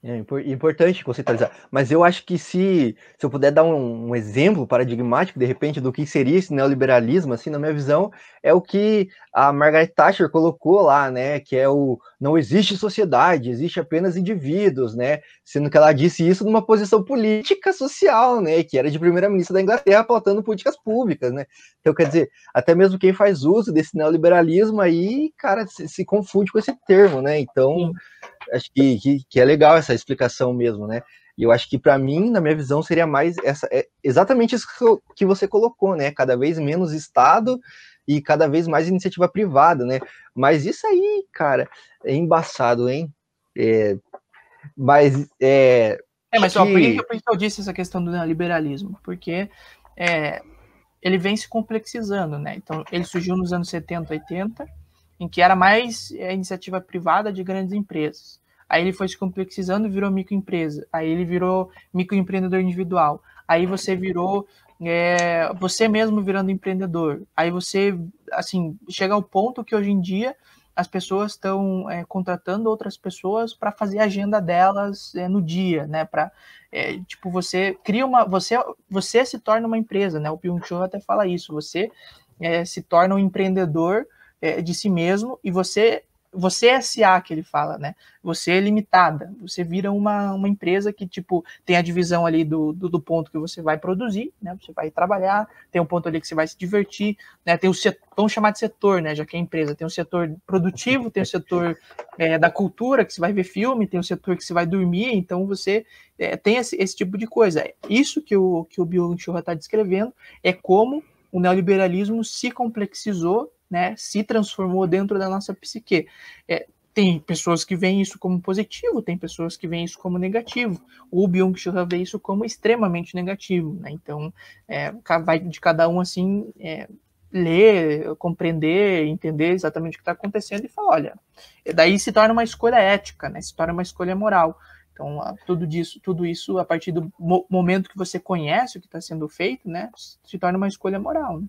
Speaker 2: é importante conceitualizar, mas eu acho que se, se eu puder dar um, um, exemplo paradigmático, de repente, do que seria esse neoliberalismo, assim, na minha visão, é o que a Margaret Thatcher colocou lá, né, que é o não existe sociedade, existe apenas indivíduos, né? Sendo que ela disse isso numa posição política social, né? Que era de primeira-ministra da Inglaterra pautando políticas públicas, né? Então, quer dizer, até mesmo quem faz uso desse neoliberalismo aí, cara, se, se confunde com esse termo, né? Então, Sim. acho que, que, que é legal essa explicação mesmo, né? E eu acho que para mim, na minha visão, seria mais essa, é exatamente isso que você colocou, né? Cada vez menos Estado e cada vez mais iniciativa privada, né? Mas isso aí, cara, é embaçado, hein? É, mas é.
Speaker 3: É, mas que... ó, por que, por que eu disse essa questão do neoliberalismo? Porque é, ele vem se complexizando, né? Então, ele surgiu nos anos 70, 80, em que era mais é, iniciativa privada de grandes empresas. Aí ele foi se complexizando e virou microempresa. Aí ele virou microempreendedor individual. Aí você virou é, você mesmo virando empreendedor. Aí você, assim, chega ao ponto que hoje em dia as pessoas estão é, contratando outras pessoas para fazer a agenda delas é, no dia, né? Para é, tipo você cria uma, você você se torna uma empresa, né? O Byung-Chul até fala isso. Você é, se torna um empreendedor é, de si mesmo e você você é SA que ele fala, né? Você é limitada, você vira uma, uma empresa que, tipo, tem a divisão ali do, do, do, ponto que você vai produzir, né? Você vai trabalhar, tem um ponto ali que você vai se divertir, né? Tem o setor, vamos chamar de setor, né? Já que é empresa, tem o setor produtivo, tem o setor é, da cultura, que você vai ver filme, tem o setor que você vai dormir, então você é, tem esse, esse, tipo de coisa. Isso que o, que o Bill está descrevendo é como o neoliberalismo se complexizou né, se transformou dentro da nossa psique. É, tem pessoas que veem isso como positivo, tem pessoas que veem isso como negativo. O Byung-Chul vê isso como extremamente negativo, né? Então, é, vai de cada um, assim, é, ler, compreender, entender exatamente o que está acontecendo e falar, olha, daí se torna uma escolha ética, né? Se torna uma escolha moral. Então, tudo, disso, tudo isso, a partir do momento que você conhece o que está sendo feito, né, se torna uma escolha moral, né?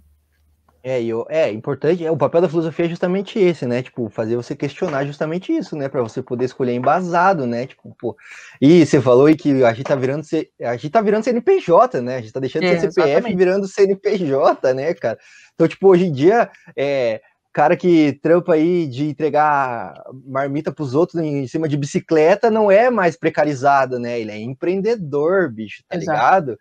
Speaker 2: É, eu, é importante, é, o papel da filosofia é justamente esse, né? Tipo, fazer você questionar justamente isso, né? Para você poder escolher embasado, né? Tipo, pô. E você falou aí que a gente tá virando a gente tá virando CNPJ, né? A gente tá deixando é, de ser CPF exatamente. virando CNPJ, né, cara? Então, tipo, hoje em dia, é, cara que trampa aí de entregar marmita para os outros em cima de bicicleta não é mais precarizado, né? Ele é empreendedor, bicho, tá Exato. ligado?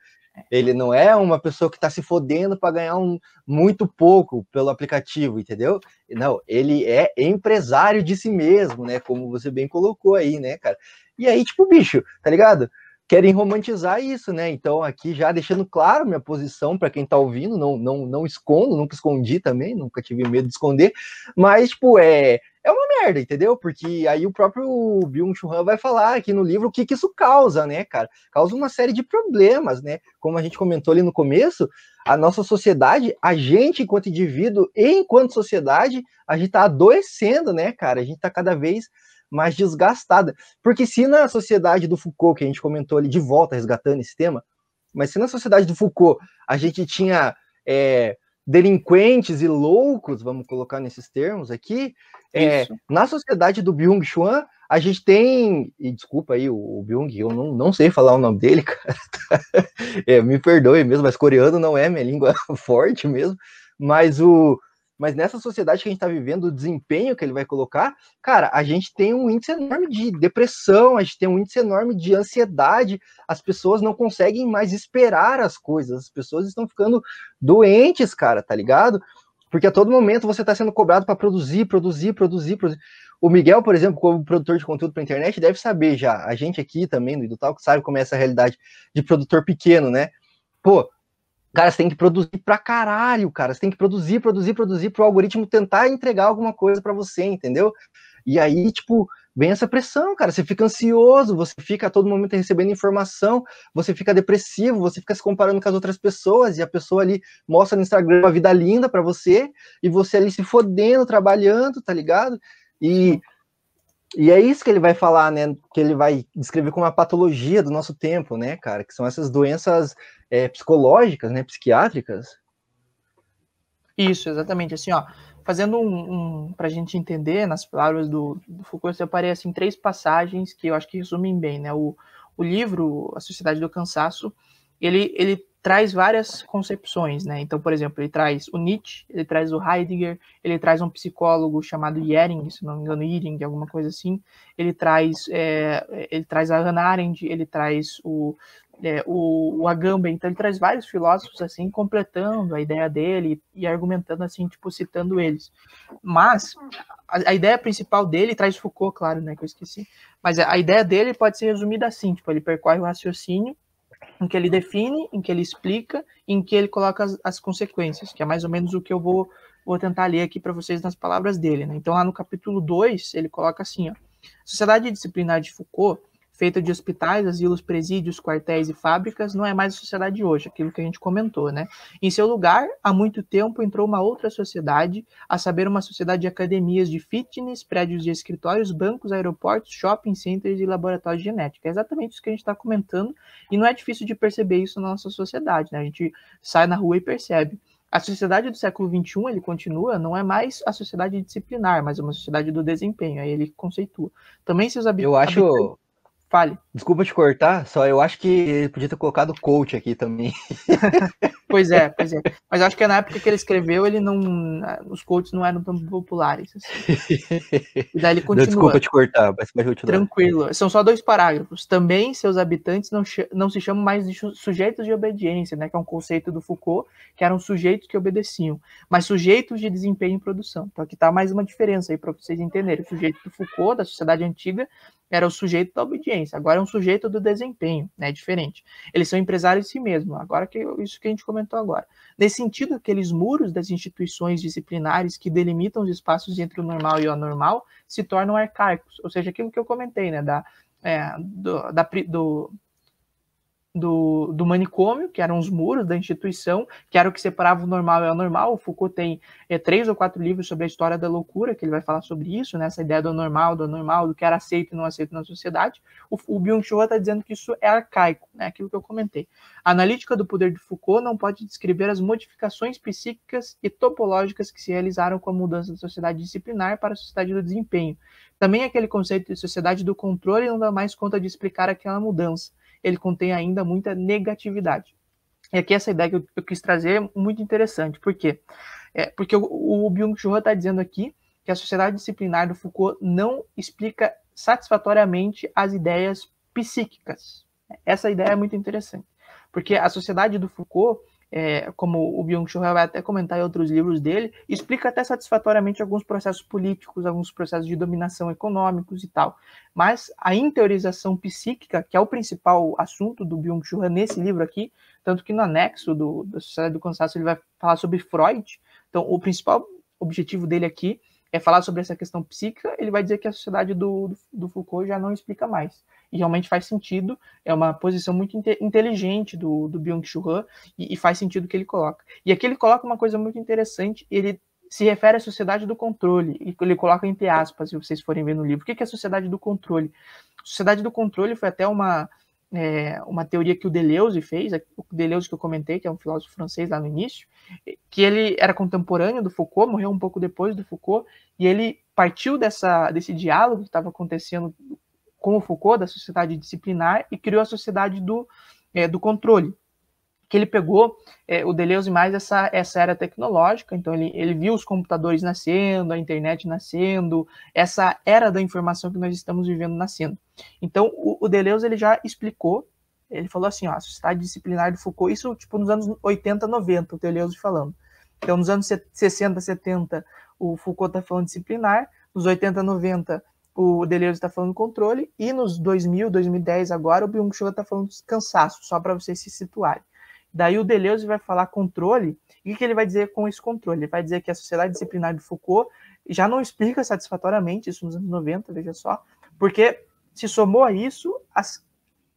Speaker 2: Ele não é uma pessoa que está se fodendo para ganhar um, muito pouco pelo aplicativo, entendeu? Não, ele é empresário de si mesmo, né? Como você bem colocou aí, né, cara? E aí, tipo, bicho, tá ligado? Querem romantizar isso, né? Então, aqui já deixando claro minha posição para quem tá ouvindo, não, não, não escondo, nunca escondi também, nunca tive medo de esconder, mas, tipo, é, é uma merda, entendeu? Porque aí o próprio Byung-Chul Han vai falar aqui no livro o que, que isso causa, né, cara? Causa uma série de problemas, né? Como a gente comentou ali no começo, a nossa sociedade, a gente enquanto indivíduo e enquanto sociedade, a gente tá adoecendo, né, cara? A gente tá cada vez mais desgastada. Porque se na sociedade do Foucault, que a gente comentou ali de volta, resgatando esse tema, mas se na sociedade do Foucault a gente tinha é, delinquentes e loucos, vamos colocar nesses termos aqui, é, na sociedade do Byung-Chul, a gente tem, e desculpa aí o, o Byung, eu não, não sei falar o nome dele, cara, é, me perdoe mesmo, mas coreano não é minha língua forte mesmo, mas o, mas nessa sociedade que a gente está vivendo, o desempenho que ele vai colocar, cara, a gente tem um índice enorme de depressão, a gente tem um índice enorme de ansiedade, as pessoas não conseguem mais esperar as coisas, as pessoas estão ficando doentes, cara, tá ligado? Porque a todo momento você está sendo cobrado para produzir, produzir, produzir, produzir. O Miguel, por exemplo, como produtor de conteúdo para internet, deve saber já. A gente aqui também, do que sabe como é essa realidade de produtor pequeno, né? Pô, Cara, você tem que produzir pra caralho, cara. Você tem que produzir, produzir, produzir pro algoritmo tentar entregar alguma coisa para você, entendeu? E aí, tipo, vem essa pressão, cara. Você fica ansioso, você fica a todo momento recebendo informação, você fica depressivo, você fica se comparando com as outras pessoas e a pessoa ali mostra no Instagram uma vida linda para você e você ali se fodendo, trabalhando, tá ligado? E e é isso que ele vai falar, né? Que ele vai descrever como uma patologia do nosso tempo, né, cara? Que são essas doenças é, psicológicas, né? Psiquiátricas.
Speaker 3: Isso, exatamente. Assim, ó, fazendo um, um para a gente entender, nas palavras do, do Foucault, eu separei assim três passagens que eu acho que resumem bem, né? O, o livro A Sociedade do Cansaço, ele, ele traz várias concepções, né? Então, por exemplo, ele traz o Nietzsche, ele traz o Heidegger, ele traz um psicólogo chamado Yering, se não me engano, Yering, alguma coisa assim. Ele traz, é, ele traz a Hannah Arendt, ele traz o, é, o, o Agamben, então ele traz vários filósofos assim, completando a ideia dele e argumentando assim, tipo, citando eles. Mas a, a, ideia principal dele traz Foucault, claro, né, que eu esqueci. Mas a, ideia dele pode ser resumida assim, tipo, ele percorre o raciocínio em que ele define, em que ele explica, em que ele coloca as, as consequências, que é mais ou menos o que eu vou, vou tentar ler aqui para vocês nas palavras dele. Né? Então, lá no capítulo 2, ele coloca assim: ó, Sociedade Disciplinar de Foucault feita de hospitais, asilos, presídios, quartéis e fábricas, não é mais a sociedade de hoje, aquilo que a gente comentou, né? Em seu lugar, há muito tempo entrou uma outra sociedade, a saber, uma sociedade de academias de fitness, prédios de escritórios, bancos, aeroportos, shopping centers e laboratórios de genética. É exatamente isso que a gente está comentando, e não é difícil de perceber isso na nossa sociedade, né? A gente sai na rua e percebe. A sociedade do século XXI, ele continua, não é mais a sociedade disciplinar, mas uma sociedade do desempenho, aí ele conceitua. Também seus
Speaker 2: habitantes... Eu acho...
Speaker 3: Fale.
Speaker 2: Desculpa te cortar, só eu acho que ele podia ter colocado coach aqui também.
Speaker 3: pois é, pois é. Mas acho que na época que ele escreveu, ele não. Os coaches não eram tão populares. Assim. E daí ele continua.
Speaker 2: Desculpa te cortar, mas vai
Speaker 3: continuar. Tranquilo. São só dois parágrafos. Também seus habitantes não, não se chamam mais de sujeitos de obediência, né? Que é um conceito do Foucault, que eram sujeitos que obedeciam, mas sujeitos de desempenho e produção. Então aqui está mais uma diferença aí para vocês entenderem. O sujeito do Foucault, da sociedade antiga, era o sujeito da obediência, agora é um sujeito do desempenho, né? É diferente. Eles são empresários de si mesmos, agora que isso que a gente comentou agora. Nesse sentido, aqueles muros das instituições disciplinares que delimitam os espaços entre o normal e o anormal se tornam arcaicos, ou seja, aquilo que eu comentei, né? Da, é, do, da, do, do, do, manicômio, que eram os muros da instituição, que era o que separava o normal e o anormal. O Foucault tem é, três ou quatro livros sobre a história da loucura, que ele vai falar sobre isso, né, essa ideia do normal, do anormal, do que era aceito e não aceito na sociedade. O, o Byung-Chul está dizendo que isso é arcaico, né, aquilo que eu comentei. A analítica do poder de Foucault não pode descrever as modificações psíquicas e topológicas que se realizaram com a mudança da sociedade disciplinar para a sociedade do desempenho. Também aquele conceito de sociedade do controle não dá mais conta de explicar aquela mudança ele contém ainda muita negatividade. E aqui essa ideia que eu, eu quis trazer é muito interessante. Por quê? É, porque o, o Byung-Chul está dizendo aqui que a sociedade disciplinar do Foucault não explica satisfatoriamente as ideias psíquicas. Essa ideia é muito interessante. Porque a sociedade do Foucault é, como o Byung-Chul vai até comentar em outros livros dele, explica até satisfatoriamente alguns processos políticos, alguns processos de dominação econômicos e tal. Mas a interiorização psíquica, que é o principal assunto do Byung-Chul nesse livro aqui, tanto que no anexo do, da Sociedade do Cansaço ele vai falar sobre Freud. Então, o principal objetivo dele aqui é falar sobre essa questão psíquica, ele vai dizer que a sociedade do, do, do Foucault já não explica mais e realmente faz sentido, é uma posição muito inteligente do, do Byung-Chul Han, e, e, faz sentido que ele coloca. E aqui ele coloca uma coisa muito interessante, ele se refere à sociedade do controle, e ele coloca entre aspas, se vocês forem ver no livro. O que é a sociedade do controle? Sociedade do controle foi até uma, é, uma teoria que o Deleuze fez, o Deleuze que eu comentei, que é um filósofo francês lá no início, que ele era contemporâneo do Foucault, morreu um pouco depois do Foucault, e ele partiu dessa, desse diálogo que estava acontecendo com o Foucault, da sociedade disciplinar, e criou a sociedade do, é, do controle, que ele pegou é, o Deleuze mais essa, essa era tecnológica, então ele, ele viu os computadores nascendo, a internet nascendo, essa era da informação que nós estamos vivendo nascendo. Então, o, o Deleuze ele já explicou, ele falou assim, ó, a sociedade disciplinar do Foucault, isso tipo nos anos 80, 90, o Deleuze falando. Então, nos anos 60, 70, o Foucault está falando disciplinar, nos 80, 90, o Deleuze está falando controle, e nos 2000, 2010 agora, o Byung-Chul está falando cansaço, só para vocês se situarem. Daí o Deleuze vai falar controle, e o que ele vai dizer com esse controle? Ele vai dizer que a sociedade disciplinar de Foucault já não explica satisfatoriamente isso nos anos 90, veja só, porque se somou a isso as,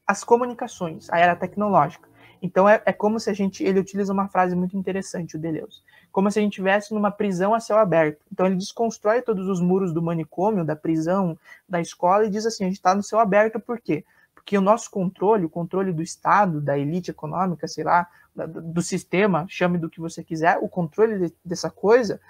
Speaker 3: as comunicações, a era tecnológica. Então é, é como se a gente, ele utiliza uma frase muito interessante, o Deleuze, como se a gente estivesse numa prisão a céu aberto. Então ele desconstrói todos os muros do manicômio, da prisão, da escola e diz assim, a gente está no céu aberto por quê? Porque o nosso controle, o controle do Estado, da elite econômica, sei lá, do sistema, chame do que você quiser, o controle dessa coisa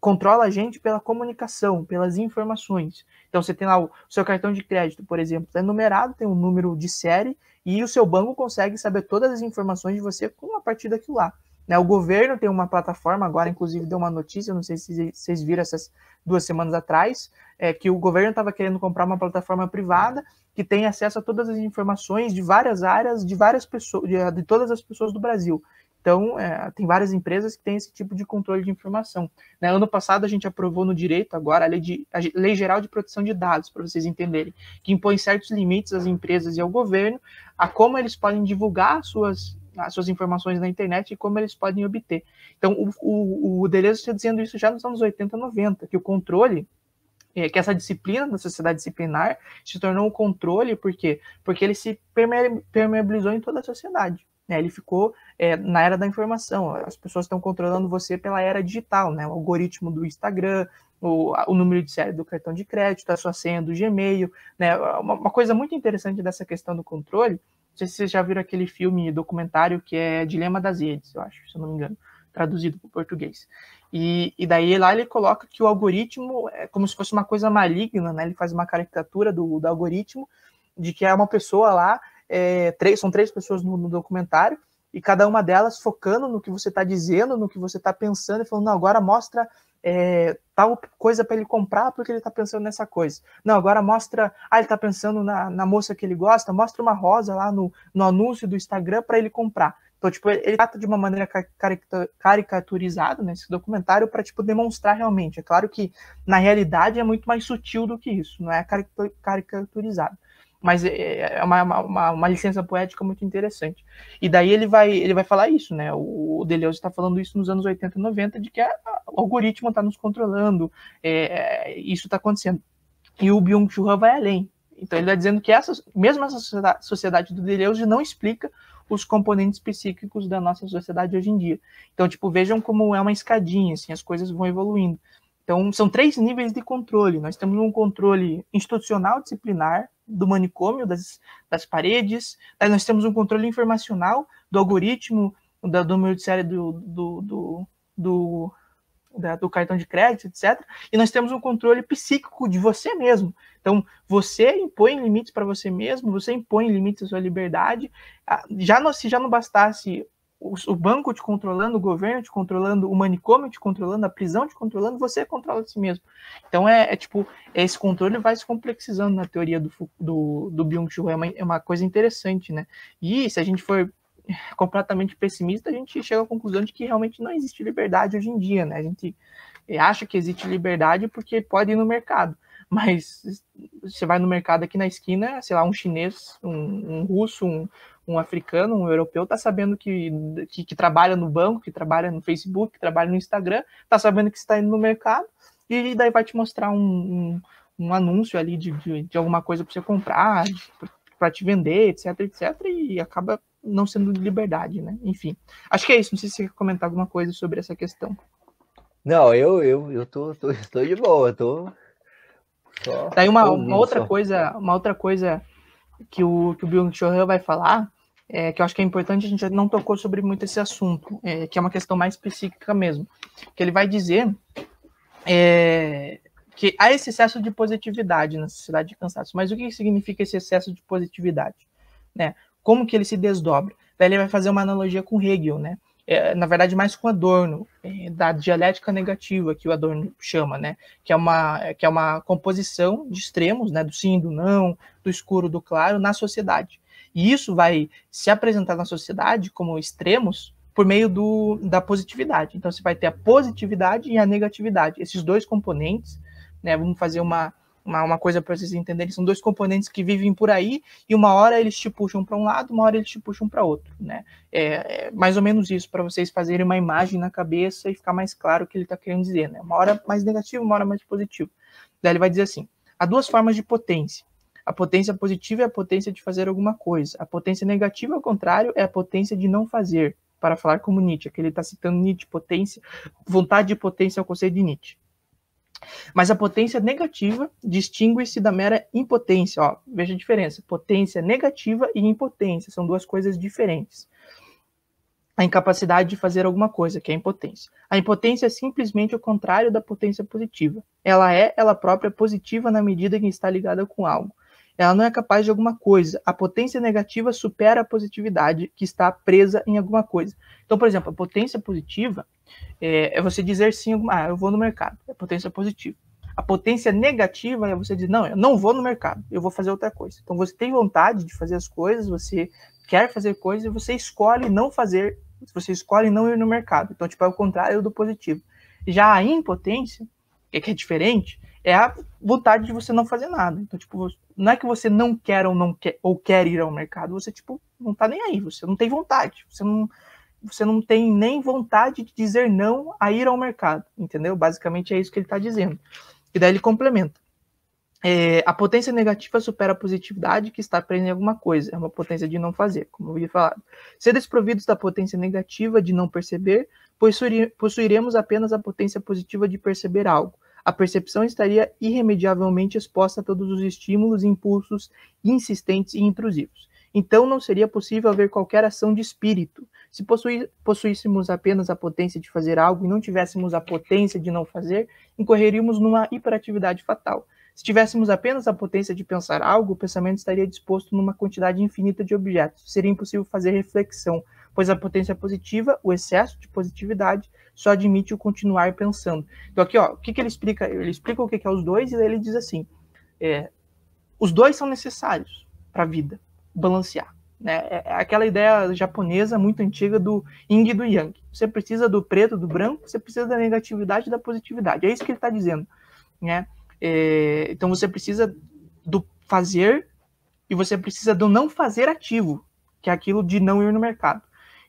Speaker 3: controla a gente pela comunicação, pelas informações. Então você tem lá o seu cartão de crédito, por exemplo, é numerado, tem um número de série e o seu banco consegue saber todas as informações de você com a partir daquilo lá. Né? O governo tem uma plataforma, agora inclusive deu uma notícia, não sei se vocês viram essas duas semanas atrás, é, que o governo estava querendo comprar uma plataforma privada que tem acesso a todas as informações de várias áreas, de várias pessoas, de, de todas as pessoas do Brasil. Então, é, tem várias empresas que têm esse tipo de controle de informação. Né? Ano passado, a gente aprovou no direito, agora, a Lei, de, a Lei Geral de Proteção de Dados, para vocês entenderem, que impõe certos limites às empresas e ao governo a como eles podem divulgar as suas, as suas informações na internet e como eles podem obter. Então, o, o, o Deleuze está dizendo isso já nos anos 80, 90, que o controle é, que essa disciplina da sociedade disciplinar se tornou um controle, por quê? Porque ele se permeabilizou em toda a sociedade. Né? Ele ficou é, na era da informação. As pessoas estão controlando você pela era digital, né? O algoritmo do Instagram, o, o número de série do cartão de crédito, a sua senha do Gmail, né? Uma, uma, coisa muito interessante dessa questão do controle, não sei se vocês já viram aquele filme documentário que é Dilema das Redes, eu acho, se eu não me engano, traduzido para o português. E, e, daí lá ele coloca que o algoritmo é como se fosse uma coisa maligna, né? Ele faz uma caricatura do, do algoritmo de que é uma pessoa lá é, três, são três pessoas no, no, documentário, e cada uma delas focando no que você está dizendo, no que você está pensando, e falando, não, agora mostra é, tal coisa para ele comprar porque ele está pensando nessa coisa. Não, agora mostra, ah, ele está pensando na, na, moça que ele gosta, mostra uma rosa lá no, no anúncio do Instagram para ele comprar. Então, tipo, ele trata de uma maneira caricaturizada nesse documentário para tipo demonstrar realmente. É claro que na realidade é muito mais sutil do que isso, não é caricaturizado mas é, é uma, uma, uma, licença poética muito interessante. E daí ele vai, ele vai falar isso, né? O, Deleuze está falando isso nos anos 80 e 90, de que a, o algoritmo está nos controlando, é, isso está acontecendo. E o Byung-Chul Han vai além. Então ele está dizendo que essa, mesmo essa sociedade, sociedade do Deleuze não explica os componentes psíquicos da nossa sociedade hoje em dia. Então, tipo, vejam como é uma escadinha, assim, as coisas vão evoluindo. Então, são três níveis de controle. Nós temos um controle institucional disciplinar do manicômio, das, das paredes, aí nós temos um controle informacional do algoritmo, do número de série do, do, do, do, da, do cartão de crédito, etc. E nós temos um controle psíquico de você mesmo. Então, você impõe limites para você mesmo, você impõe limites à sua liberdade. Ah, já se já não bastasse o, banco te controlando, o governo te controlando, o manicômio te controlando, a prisão te controlando, você controla si mesmo. Então é, é tipo, esse controle vai se complexizando na teoria do, do, do Byung-Chul, é uma, é uma coisa interessante, né? E se a gente for completamente pessimista, a gente chega à conclusão de que realmente não existe liberdade hoje em dia, né? A gente acha que existe liberdade porque pode ir no mercado, mas você vai no mercado aqui na esquina, sei lá, um chinês, um, um russo, um, um africano, um europeu, está sabendo que, que, que, trabalha no banco, que trabalha no Facebook, que trabalha no Instagram, está sabendo que está indo no mercado, e daí vai te mostrar um, um, um anúncio ali de, de, de alguma coisa para você comprar, para te vender, etc, etc, e acaba não sendo de liberdade, né? Enfim, acho que é isso. Não sei se você quer comentar alguma coisa sobre essa questão.
Speaker 2: Não, eu, eu, eu tô, tô, estou de boa, tô.
Speaker 3: Só Daí uma, uma outra só. coisa, uma outra coisa que o, que o Byung-Chul vai falar, é, que eu acho que é importante, a gente não tocou sobre muito esse assunto, é, que é uma questão mais específica mesmo, que ele vai dizer é, que há esse excesso de positividade na sociedade de cansaço. Mas o que significa esse excesso de positividade? Né? Como que ele se desdobra? Daí ele vai fazer uma analogia com Hegel, né? É, na verdade, mais com Adorno, é, da dialética negativa que o Adorno chama, né? Que é uma, que é uma composição de extremos, né? Do sim, do não, do escuro, do claro, na sociedade. E isso vai se apresentar na sociedade como extremos por meio do, da positividade. Então, você vai ter a positividade e a negatividade. Esses dois componentes, né? Vamos fazer uma, uma, uma coisa para vocês entenderem, são dois componentes que vivem por aí e uma hora eles te puxam para um lado, uma hora eles te puxam para outro, né? É, é, mais ou menos isso para vocês fazerem uma imagem na cabeça e ficar mais claro o que ele está querendo dizer, né? Uma hora mais negativo, uma hora mais positivo. Daí ele vai dizer assim: há duas formas de potência. A potência positiva é a potência de fazer alguma coisa. A potência negativa, ao contrário, é a potência de não fazer. Para falar como Nietzsche, que ele está citando Nietzsche, potência, vontade e potência é o conceito de Nietzsche. Mas a potência negativa distingue-se da mera impotência. Ó, veja a diferença: potência negativa e impotência são duas coisas diferentes. a incapacidade de fazer alguma coisa, que é a impotência. A impotência é simplesmente o contrário da potência positiva. Ela é ela própria positiva na medida em que está ligada com algo. Ela não é capaz de alguma coisa. A potência negativa supera a positividade que está presa em alguma coisa. Então, por exemplo, a potência positiva é, é você dizer sim, ah, eu vou no mercado. É potência positiva. A potência negativa é você dizer, não, eu não vou no mercado, eu vou fazer outra coisa. Então você tem vontade de fazer as coisas, você quer fazer coisas e você escolhe não fazer, você escolhe não ir no mercado. Então, tipo, é o contrário do positivo. Já a impotência, que é diferente, é a vontade de você não fazer nada. Então, tipo, não é que você não quer ou não quer ou quer ir ao mercado, você tipo não tá nem aí, você não tem vontade, você não você não tem nem vontade de dizer não a ir ao mercado, entendeu? Basicamente é isso que ele está dizendo. E daí ele complementa. É, a potência negativa supera a positividade que está presa em alguma coisa. É uma potência de não fazer, como eu havia falado. Ser desprovidos da potência negativa de não perceber, possuiremos apenas a potência positiva de perceber algo a percepção estaria irremediavelmente exposta a todos os estímulos impulsos insistentes e intrusivos. Então não seria possível haver qualquer ação de espírito. Se possuíssemos apenas a potência de fazer algo e não tivéssemos a potência de não fazer, incorreríamos numa hiperatividade fatal. Se tivéssemos apenas a potência de pensar algo, o pensamento estaria disposto numa quantidade infinita de objetos. Seria impossível fazer reflexão, pois a potência positiva, o excesso de positividade, só admite o continuar pensando. Então aqui, ó, o que, que ele explica? Ele explica o que, que é os dois e ele diz assim: é, os dois são necessários para a vida, balancear. Né? É, é aquela ideia japonesa muito antiga do yin e do yang. Você precisa do preto, do branco, você precisa da negatividade e da positividade. É isso que ele está dizendo. Né? É, então você precisa do fazer e você precisa do não fazer ativo, que é aquilo de não ir no mercado.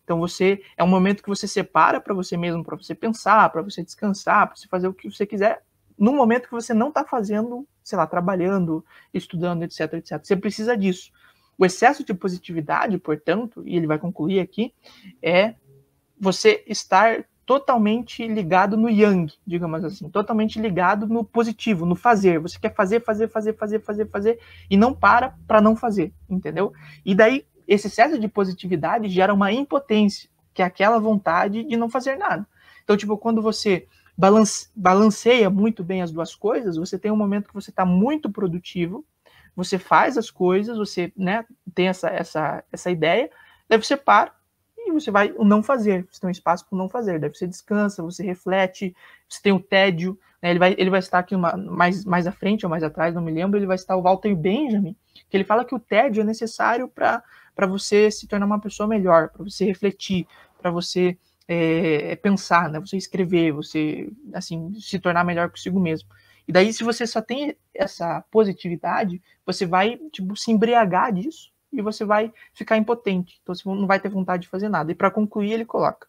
Speaker 3: Então você é um momento que você separa para você mesmo, para você pensar, para você descansar, para você fazer o que você quiser, no momento que você não está fazendo, sei lá, trabalhando, estudando, etc, etc. Você precisa disso. O excesso de positividade, portanto, e ele vai concluir aqui, é você estar totalmente ligado no yang, digamos assim, totalmente ligado no positivo, no fazer. Você quer fazer, fazer, fazer, fazer, fazer, fazer e não para para não fazer, entendeu? E daí esse excesso de positividade gera uma impotência, que é aquela vontade de não fazer nada. Então, tipo, quando você balance, balanceia muito bem as duas coisas, você tem um momento que você está muito produtivo, você faz as coisas, você né, tem essa, essa, essa ideia, daí você para e você vai não fazer. Você tem um espaço para não fazer. Daí você descansa, você reflete, você tem o tédio. Né, ele, vai, ele vai estar aqui uma, mais, mais à frente ou mais atrás, não me lembro. Ele vai estar o Walter Benjamin, que ele fala que o tédio é necessário para para você se tornar uma pessoa melhor, para você refletir, para você é, pensar, né? Você escrever, você assim se tornar melhor consigo mesmo. E daí, se você só tem essa positividade, você vai tipo se embriagar disso e você vai ficar impotente. Então você não vai ter vontade de fazer nada. E para concluir, ele coloca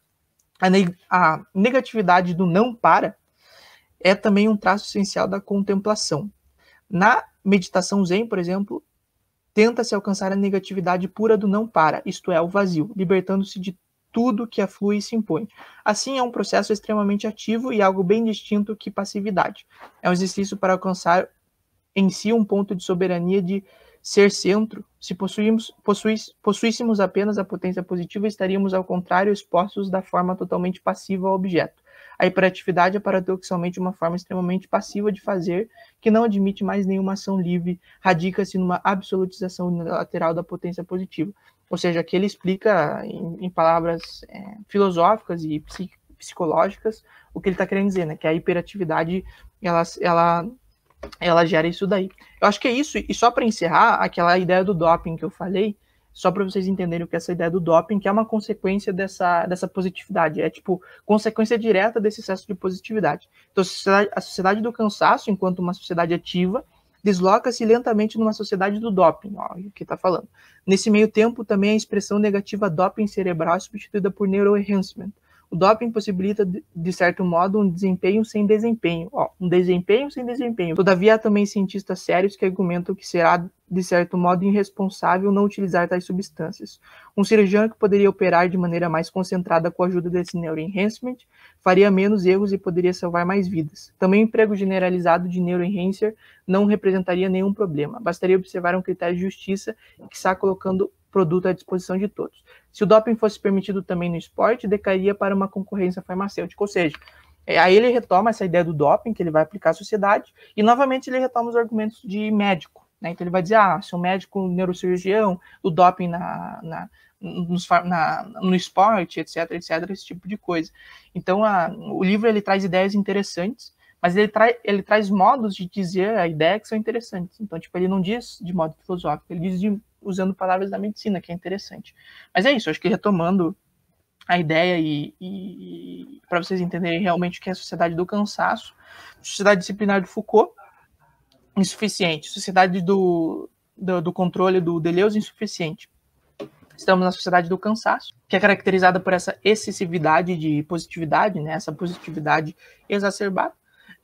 Speaker 3: a, neg a negatividade do não para é também um traço essencial da contemplação. Na meditação Zen, por exemplo, tenta-se alcançar a negatividade pura do não para, isto é, o vazio, libertando-se de tudo que aflui e se impõe. Assim, é um processo extremamente ativo e algo bem distinto que passividade. É um exercício para alcançar em si um ponto de soberania de ser centro. Se possuímos, possuís, possuíssemos apenas a potência positiva, estaríamos, ao contrário, expostos da forma totalmente passiva ao objeto. A hiperatividade é paradoxalmente uma forma extremamente passiva de fazer, que não admite mais nenhuma ação livre, radica-se numa absolutização unilateral da potência positiva. Ou seja, aqui ele explica em, em palavras é, filosóficas e psicológicas o que ele está querendo dizer, né? Que a hiperatividade ela, ela, ela gera isso daí. Eu acho que é isso. E só para encerrar, aquela ideia do doping que eu falei, só para vocês entenderem o que é essa ideia do doping, que é uma consequência dessa, dessa positividade, é tipo consequência direta desse excesso de positividade. Então, a sociedade, a sociedade do cansaço, enquanto uma sociedade ativa, desloca-se lentamente numa sociedade do doping, ó, o que está falando. Nesse meio tempo, também a expressão negativa doping cerebral é substituída por neuroenhancement, o doping possibilita, de certo modo, um desempenho sem desempenho. Ó, um desempenho sem desempenho. Todavia, há também cientistas sérios que argumentam que será, de certo modo, irresponsável não utilizar tais substâncias. Um cirurgião que poderia operar de maneira mais concentrada com a ajuda desse neuroenhancement faria menos erros e poderia salvar mais vidas. Também o emprego generalizado de neuroenhancer não representaria nenhum problema. Bastaria observar um critério de justiça que está colocando produto à disposição de todos. Se o doping fosse permitido também no esporte, decairia para uma concorrência farmacêutica, ou seja, é, aí ele retoma essa ideia do doping que ele vai aplicar à sociedade e novamente ele retoma os argumentos de médico. Né? Então ele vai dizer, ah, se um médico neurocirurgião, o doping na, na, no, na, no esporte, etc, etc, esse tipo de coisa. Então a, o livro ele traz ideias interessantes, mas ele, tra ele traz modos de dizer a ideia que são interessantes. Então, tipo, ele não diz de modo filosófico, ele diz de, usando palavras da medicina, que é interessante. Mas é isso, acho que retomando a ideia e, e para vocês entenderem realmente o que é a sociedade do cansaço, sociedade disciplinar do Foucault, insuficiente, sociedade do, do, do controle do Deleuze, insuficiente. Estamos na sociedade do cansaço, que é caracterizada por essa excessividade de positividade, né, essa positividade exacerbada,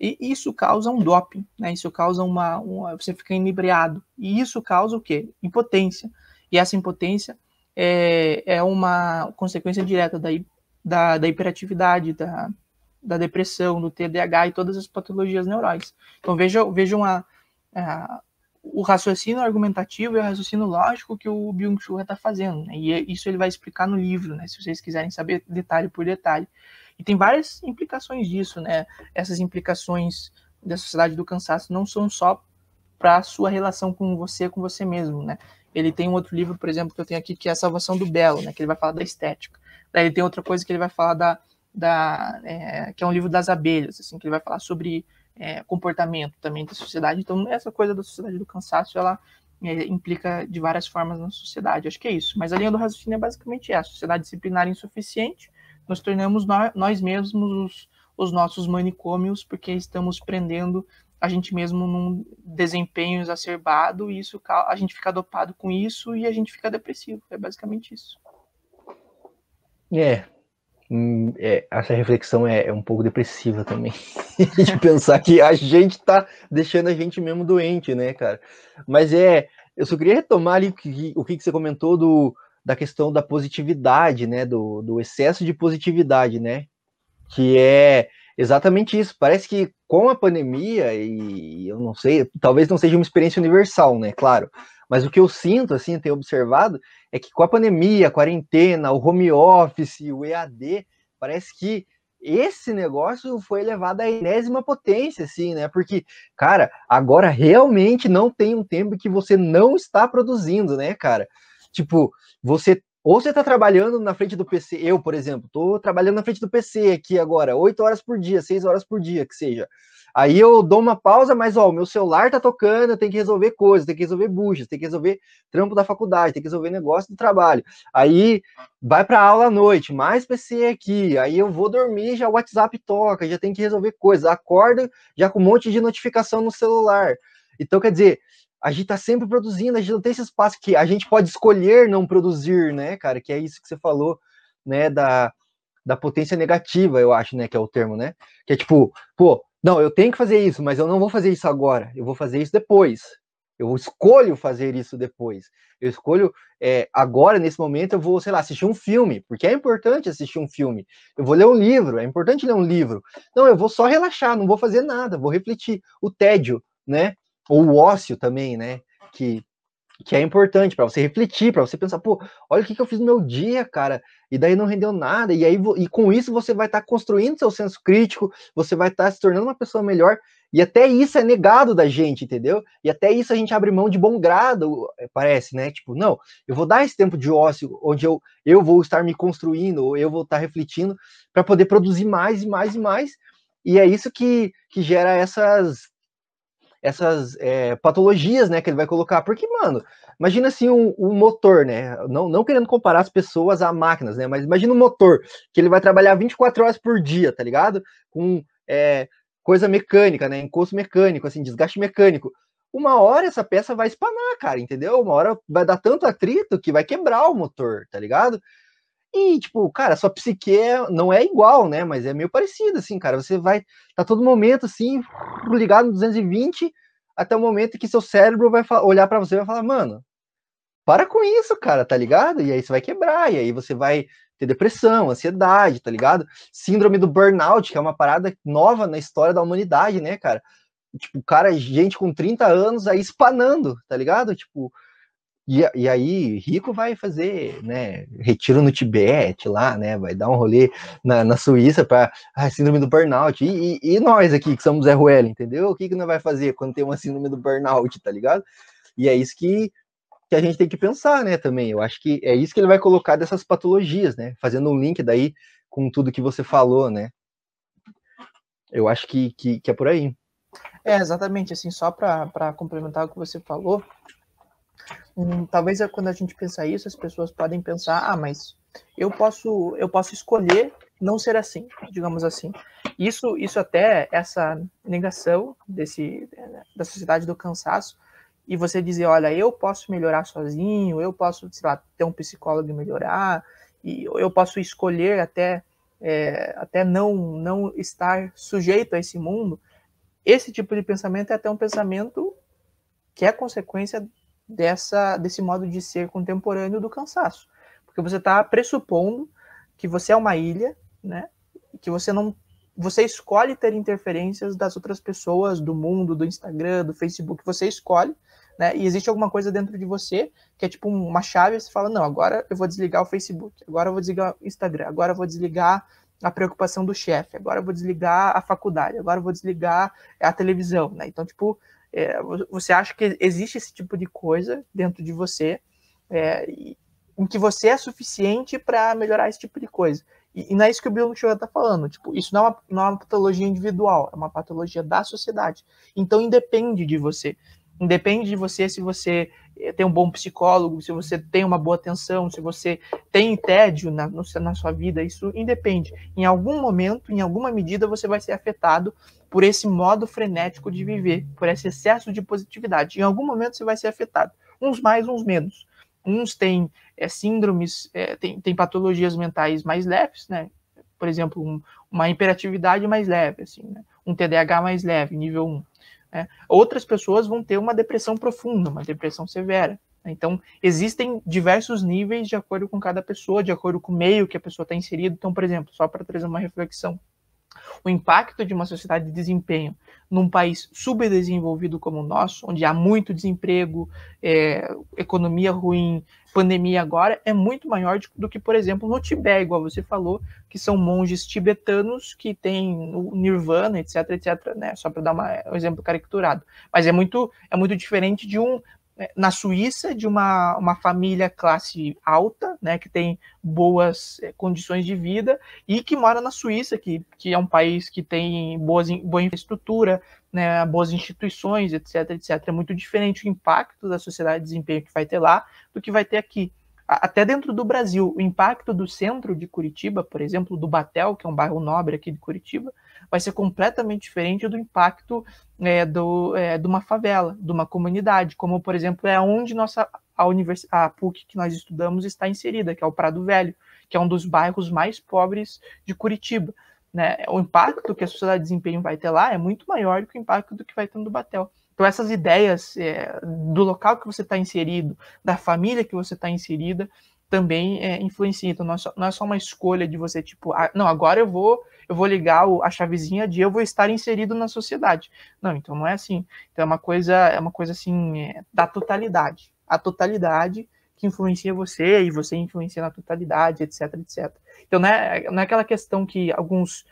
Speaker 3: e isso causa um doping, né, isso causa uma, uma você fica inebriado, e isso causa o quê? Impotência, e essa impotência é, é uma consequência direta da, da, da hiperatividade, da, da depressão, do TDAH e todas as patologias neurais. Então vejam, vejam a, o raciocínio argumentativo e o raciocínio lógico que o Byung-Chul está fazendo. Né? E é, isso ele vai explicar no livro, né? se vocês quiserem saber detalhe por detalhe. E tem várias implicações disso, né? Essas implicações da sociedade do cansaço não são só para a sua relação com você, com você mesmo, né? Ele tem um outro livro, por exemplo, que eu tenho aqui, que é a Salvação do Belo, né? Que ele vai falar da estética. Daí ele tem outra coisa que ele vai falar da, da é, que é um livro das abelhas, assim, que ele vai falar sobre é, comportamento também da sociedade. Então essa coisa da sociedade do cansaço, ela é, implica de várias formas na sociedade. Acho que é isso. Mas a linha do raciocínio é basicamente essa: sociedade disciplinar insuficiente, nós tornamos nós, mesmos os, os nossos manicômios porque estamos prendendo a gente mesmo num desempenho exacerbado e isso a gente fica dopado com isso e a gente fica depressivo. É basicamente isso.
Speaker 2: É, hum, é essa reflexão é, é, um pouco depressiva também. de pensar que a gente tá deixando a gente mesmo doente, né, cara? Mas é, eu só queria retomar ali o que, o que você comentou do, da questão da positividade, né, do, do excesso de positividade, né? Que é Exatamente isso. Parece que com a pandemia, e eu não sei, talvez não seja uma experiência universal, né? Claro. Mas o que eu sinto, assim, tenho observado, é que com a pandemia, a quarentena, o home office, o EAD, parece que esse negócio foi elevado à enésima potência, assim, né? Porque, cara, agora realmente não tem um tempo que você não está produzindo, né, cara? Tipo, você ou você está trabalhando na frente do PC, eu, por exemplo, estou trabalhando na frente do PC aqui agora, 8 horas por dia, 6 horas por dia, que seja. Aí eu dou uma pausa, mas ó, o meu celular tá tocando, tenho que resolver coisas, tem que resolver buchas, tem que resolver trampo da faculdade, tem que resolver negócio do trabalho. Aí vai para aula à noite, mais PC aqui. Aí eu vou dormir, já o WhatsApp toca, já tem que resolver coisas. Acorda já com um monte de notificação no celular. Então, quer dizer, a gente tá sempre produzindo, a gente não tem esse espaço que a gente pode escolher não produzir, né, cara? Que é isso que você falou, né, da, da potência negativa, eu acho, né, que é o termo, né? Que é tipo, pô, não, eu tenho que fazer isso, mas eu não vou fazer isso agora, eu vou fazer isso depois. Eu escolho fazer isso depois. Eu escolho é, agora, nesse momento, eu vou, sei lá, assistir um filme, porque é importante assistir um filme. Eu vou ler um livro, é importante ler um livro. Não, eu vou só relaxar, não vou fazer nada, vou refletir. O tédio, né? Ou o ócio também, né? Que, que é importante para você refletir, para você pensar, pô, olha o que, que eu fiz no meu dia, cara, e daí não rendeu nada, e aí e com isso você vai estar tá construindo seu senso crítico, você vai estar tá se tornando uma pessoa melhor, e até isso é negado da gente, entendeu? E até isso a gente abre mão de bom grado, eh, parece, né? Tipo, não, eu vou dar esse tempo de ócio, onde eu, eu vou estar me construindo, ou eu vou estar refletindo, para poder produzir mais e mais e mais, e é isso que, que gera essas essas é, patologias, né, que ele vai colocar. Porque, mano, imagina assim um, um, motor, né? Não, não querendo comparar as pessoas a máquinas, né? Mas imagina um motor que ele vai trabalhar 24 horas por dia, tá ligado? Com é, coisa mecânica, né? Encosto mecânico, assim, desgaste mecânico. Uma hora essa peça vai espanar, cara, entendeu? Uma hora vai dar tanto atrito que vai quebrar o motor, tá ligado? E, tipo, cara, sua psique é, não é igual, né? Mas é meio parecido, assim, cara. Você vai tá todo momento, assim, ligado no 220, até o momento que seu cérebro vai olhar para você e vai falar, mano, para com isso, cara, tá ligado? E aí você vai quebrar, e aí você vai ter depressão, ansiedade, tá ligado? Síndrome do burnout, que é uma parada nova na história da humanidade, né, cara? Tipo, cara, gente com 30 anos aí espanando, tá ligado? Tipo, E, e aí, rico vai fazer, né, retiro no Tibete lá, né, vai dar um rolê na, na Suíça para ah, síndrome do burnout. E, e, e, nós aqui, que somos Zé Ruela, entendeu? O que, que nós vai fazer quando tem uma síndrome do burnout, tá ligado? E é isso que, que a gente tem que pensar, né, também. Eu acho que é isso que ele vai colocar dessas patologias, né, fazendo um link daí com tudo que você falou, né. Eu acho que, que, que é por aí.
Speaker 3: É, exatamente, assim, só para complementar o que você falou, um, talvez é quando a gente pensa isso, as pessoas podem pensar, ah, mas eu posso, eu posso escolher não ser assim, digamos assim. Isso, isso até essa negação desse da sociedade do cansaço e você dizer, olha, eu posso melhorar sozinho, eu posso, sei lá, ter um psicólogo e melhorar, e eu posso escolher até é, até não não estar sujeito a esse mundo. Esse tipo de pensamento é até um pensamento que é consequência dessa, desse modo de ser contemporâneo do cansaço. Porque você está pressupondo que você é uma ilha, né? Que você não. Você escolhe ter interferências das outras pessoas, do mundo, do Instagram, do Facebook, você escolhe, né? E existe alguma coisa dentro de você que é tipo uma chave, você fala, não, agora eu vou desligar o Facebook, agora eu vou desligar o Instagram, agora eu vou desligar a preocupação do chefe, agora eu vou desligar a faculdade, agora eu vou desligar a televisão, né? Então, tipo, é, você acha que existe esse tipo de coisa dentro de você é, em que você é suficiente para melhorar esse tipo de coisa. E, e, não é isso que o Bill Chua está falando. Tipo, isso não é, uma, não é uma patologia individual, é uma patologia da sociedade. Então independe de você. Independe de você se você eh, tem um bom psicólogo, se você tem uma boa atenção, se você tem tédio na, na sua vida, isso independe. Em algum momento, em alguma medida, você vai ser afetado por esse modo frenético de viver, por esse excesso de positividade. Em algum momento você vai ser afetado. Uns mais, uns menos. Uns têm é, síndromes, é, têm, patologias mentais mais leves, né? Por exemplo, um, uma hiperatividade mais leve, assim, né? um TDAH mais leve, nível 1 né? Outras pessoas vão ter uma depressão profunda, uma depressão severa. Né? Então, existem diversos níveis de acordo com cada pessoa, de acordo com o meio que a pessoa está inserida. Então, por exemplo, só para trazer uma reflexão, o impacto de uma sociedade de desempenho num país subdesenvolvido como o nosso, onde há muito desemprego, é, economia ruim, pandemia agora, é muito maior do que, por exemplo, no Tibete, igual você falou, que são monges tibetanos que têm o nirvana, etc, etc, né? Só para dar uma, um exemplo caricaturado. Mas é muito, é muito diferente de um na Suíça, de uma, uma família classe alta, né, que tem boas é, condições de vida e que mora na Suíça, que, que é um país que tem boas, boa infraestrutura, né, boas instituições, etc, etc. É muito diferente o impacto da sociedade de desempenho que vai ter lá do que vai ter aqui. Até dentro do Brasil, o impacto do centro de Curitiba, por exemplo, do Batel, que é um bairro nobre aqui de Curitiba, vai ser completamente diferente do impacto é, do, é, de uma favela, de uma comunidade, como, por exemplo, é onde nossa, a, univers, a PUC que nós estudamos está inserida, que é o Prado Velho, que é um dos bairros mais pobres de Curitiba. Né? O impacto que a sociedade de desempenho vai ter lá é muito maior do que o impacto do que vai ter no Batel. Então, essas ideias é, do local que você está inserido, da família que você está inserida, também é, influencia. Então, não é, só, não é, só, uma escolha de você, tipo, ah, não, agora eu vou eu vou ligar o, a chavezinha de eu vou estar inserido na sociedade. Não, então não é assim. Então é uma coisa, é uma coisa assim, é, da totalidade. A totalidade que influencia você e você influencia na totalidade, etc, etc. Então não é, não é aquela questão que alguns,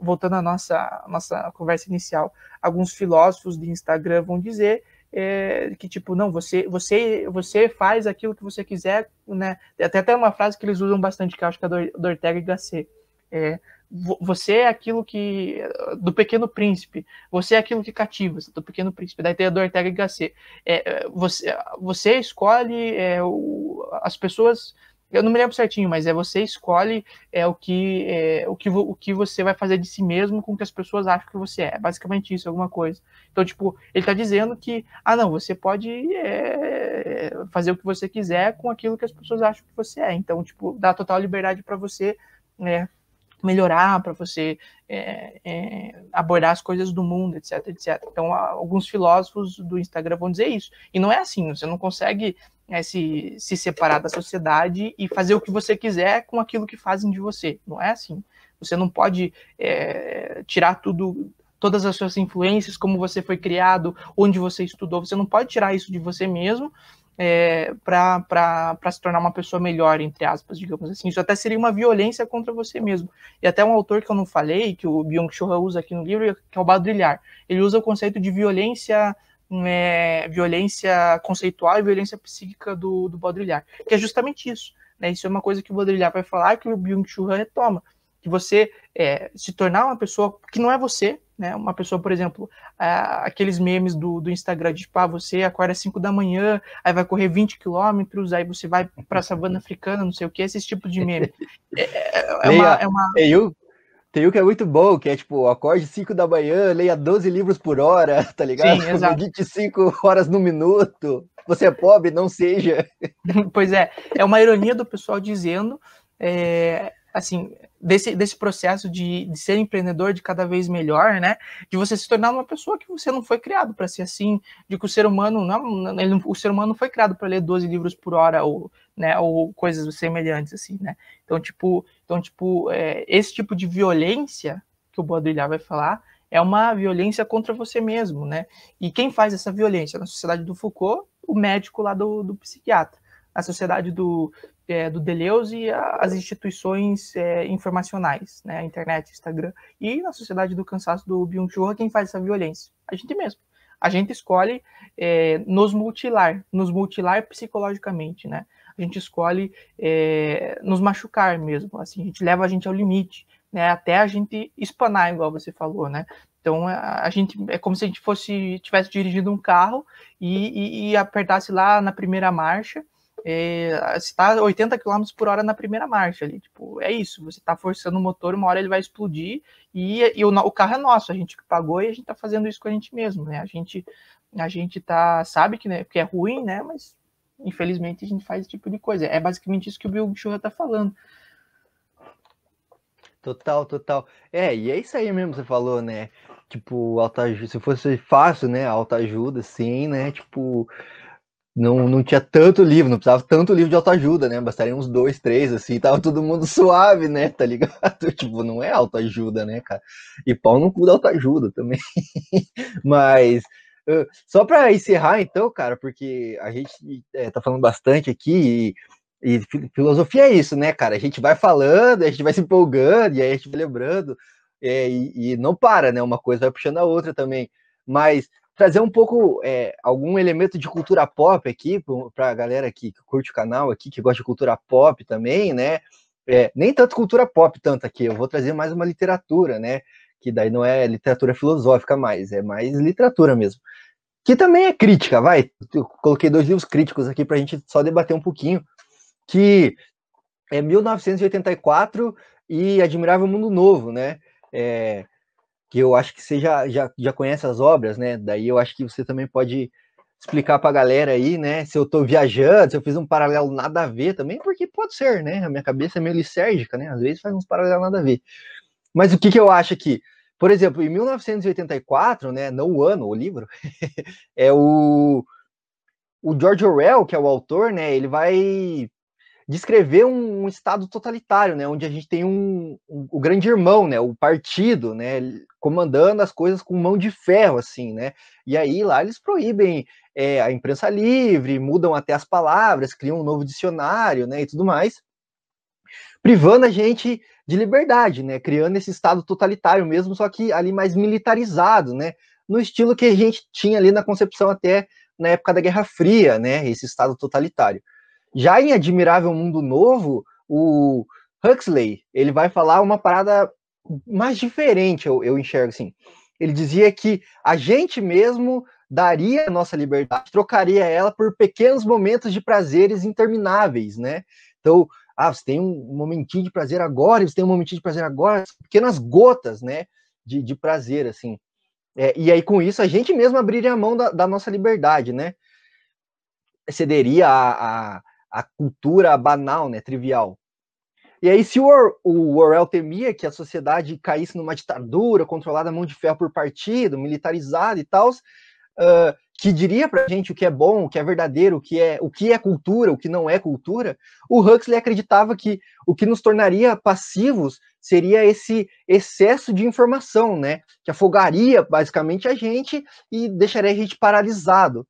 Speaker 3: voltando à nossa, nossa conversa inicial, alguns filósofos de Instagram vão dizer é, que tipo não você você você faz aquilo que você quiser né até até uma frase que eles usam bastante que eu acho que é do, do Ortega y Gasset é, você é aquilo que. do Pequeno Príncipe. Você é aquilo que cativa, do Pequeno Príncipe. Da ideia do Ortega y Gasset. É, é, você, você escolhe é, o, as pessoas. Eu não me lembro certinho, mas é você escolhe é, o, que, é, o, que, o que você vai fazer de si mesmo com o que as pessoas acham que você é. Basicamente isso, alguma coisa. Então, tipo, ele está dizendo que, ah, não, você pode é, fazer o que você quiser com aquilo que as pessoas acham que você é. Então, tipo, dá total liberdade para você é, melhorar, para você é, é, abordar as coisas do mundo, etc, etc. Então, alguns filósofos do Instagram vão dizer isso. E não é assim, você não consegue é, se, se separar da sociedade e fazer o que você quiser com aquilo que fazem de você. Não é assim. Você não pode é, tirar tudo, todas as suas influências, como você foi criado, onde você estudou. Você não pode tirar isso de você mesmo é, para se tornar uma pessoa melhor, entre aspas, digamos assim. Isso até seria uma violência contra você mesmo. E até um autor que eu não falei, que o Byung-Chul usa aqui no livro, que é o Badrilhar. Ele usa o conceito de violência é, violência conceitual e violência psíquica do, do Baudrillard, que é justamente isso. Né? Isso é uma coisa que o Baudrillard vai falar que o Byung-Chul retoma que você é, se tornar uma pessoa que não é você, né? Uma pessoa, por exemplo, aqueles memes do, do Instagram de tipo, ah, você acorda às 5 da manhã, aí vai correr 20 quilômetros, aí você vai para a savana africana, não sei o que, esse tipo de meme. É, é, é uma, é uma...
Speaker 2: Um, tem um que é muito bom, que é tipo, acorde 5 da manhã, leia 12 livros por hora, tá ligado? Sim, exato. 25 horas no minuto. Você é pobre, não seja.
Speaker 3: pois é, é uma ironia do pessoal dizendo é, assim, desse, desse processo de, de ser empreendedor de cada vez melhor, né? De você se tornar uma pessoa que você não foi criado para ser assim, de que o ser humano não, ele, o ser humano não foi criado para ler 12 livros por hora ou, né, ou coisas semelhantes assim, né? Então, tipo, então, tipo, é, esse tipo de violência que o Baudrillard vai falar é uma violência contra você mesmo, né? E quem faz essa violência na sociedade do Foucault, o médico lá do, do psiquiatra a sociedade do, é, do Deleuze as instituições é, informacionais, né, internet, Instagram, e na sociedade do cansaço do Byung-Chul, quem faz essa violência? A gente mesmo. A gente escolhe é, nos mutilar, nos mutilar psicologicamente, né? A gente escolhe é, nos machucar mesmo, assim, a gente leva a gente ao limite, né? Até a gente espanar, igual você falou, né? Então a, gente é como se a gente fosse tivesse dirigindo um carro e, e, e apertasse lá na primeira marcha é, está 80 km por hora na primeira marcha ali. Tipo, é isso, você está forçando o motor, uma hora ele vai explodir e, e o, o, carro é nosso, a gente pagou e a gente está fazendo isso com a gente mesmo, né? A gente, a gente tá, sabe que, né, que é ruim, né? Mas infelizmente a gente faz esse tipo de coisa. É basicamente isso que o Bill Churra está falando.
Speaker 2: Total, total. É, e é isso aí mesmo que você falou, né? Tipo, autoajuda, se fosse fácil, né? Autoajuda, sim, né? Tipo, não, não tinha tanto livro, não precisava tanto livro de autoajuda, né? Bastaria uns dois, três, assim, tava todo mundo suave, né? Tá ligado? tipo, não é autoajuda, né, cara? E pau no cu da autoajuda também. Mas, só para encerrar, então, cara, porque a gente é, tá falando bastante aqui e, e, filosofia é isso, né, cara? A gente vai falando, a gente vai se empolgando, e aí a gente vai lembrando, é, e, e não para, né? Uma coisa vai puxando a outra também. Mas trazer um pouco é, algum elemento de cultura pop aqui para a galera que curte o canal aqui, que gosta de cultura pop também, né? É, nem tanto cultura pop tanto aqui, eu vou trazer mais uma literatura, né? Que daí não é literatura filosófica mais, é mais literatura mesmo. Que também é crítica, vai. Eu coloquei dois livros críticos aqui para a gente só debater um pouquinho. Que é 1984 e Admirável Mundo Novo, né? É, que eu acho que você já, já, já conhece as obras, né? Daí eu acho que você também pode explicar para a galera aí, né? Se eu estou viajando, se eu fiz um paralelo nada a ver também, porque pode ser, né? A minha cabeça é meio lisérgica, né? Às vezes faz uns paralelos nada a ver. Mas o que, que eu acho aqui? Por exemplo, em 1984, né? Não o ano, o livro, é o, o George Orwell, que é o autor, né? Ele vai descrever um, um, estado totalitário, né, onde a gente tem um, um, o grande irmão, né, o partido, né, comandando as coisas com mão de ferro, assim, né, e aí lá eles proíbem é, a imprensa livre, mudam até as palavras, criam um novo dicionário, né, e tudo mais, privando a gente de liberdade, né, criando esse estado totalitário mesmo, só que ali mais militarizado, né, no estilo que a gente tinha ali na concepção até na época da Guerra Fria, né, esse estado totalitário. Já em Admirável Mundo Novo, o Huxley, ele vai falar uma parada mais diferente, eu, eu enxergo assim. Ele dizia que a gente mesmo daria a nossa liberdade, trocaria ela por pequenos momentos de prazeres intermináveis, né? Então, ah, você tem um momentinho de prazer agora, você tem um momentinho de prazer agora, pequenas gotas, né, de, de prazer, assim. É, e aí, com isso, a gente mesmo abriria a mão da, da nossa liberdade, né? Cederia a, a, a cultura banal, né, trivial. E aí, se o, Or o Orwell temia que a sociedade caísse numa ditadura controlada mão de ferro por partido, militarizada e tal, uh, que diria para a gente o que é bom, o que é verdadeiro, o que é, o que é cultura, o que não é cultura, o Huxley acreditava que o que nos tornaria passivos seria esse excesso de informação, né? Que afogaria basicamente a gente e deixaria a gente paralisado,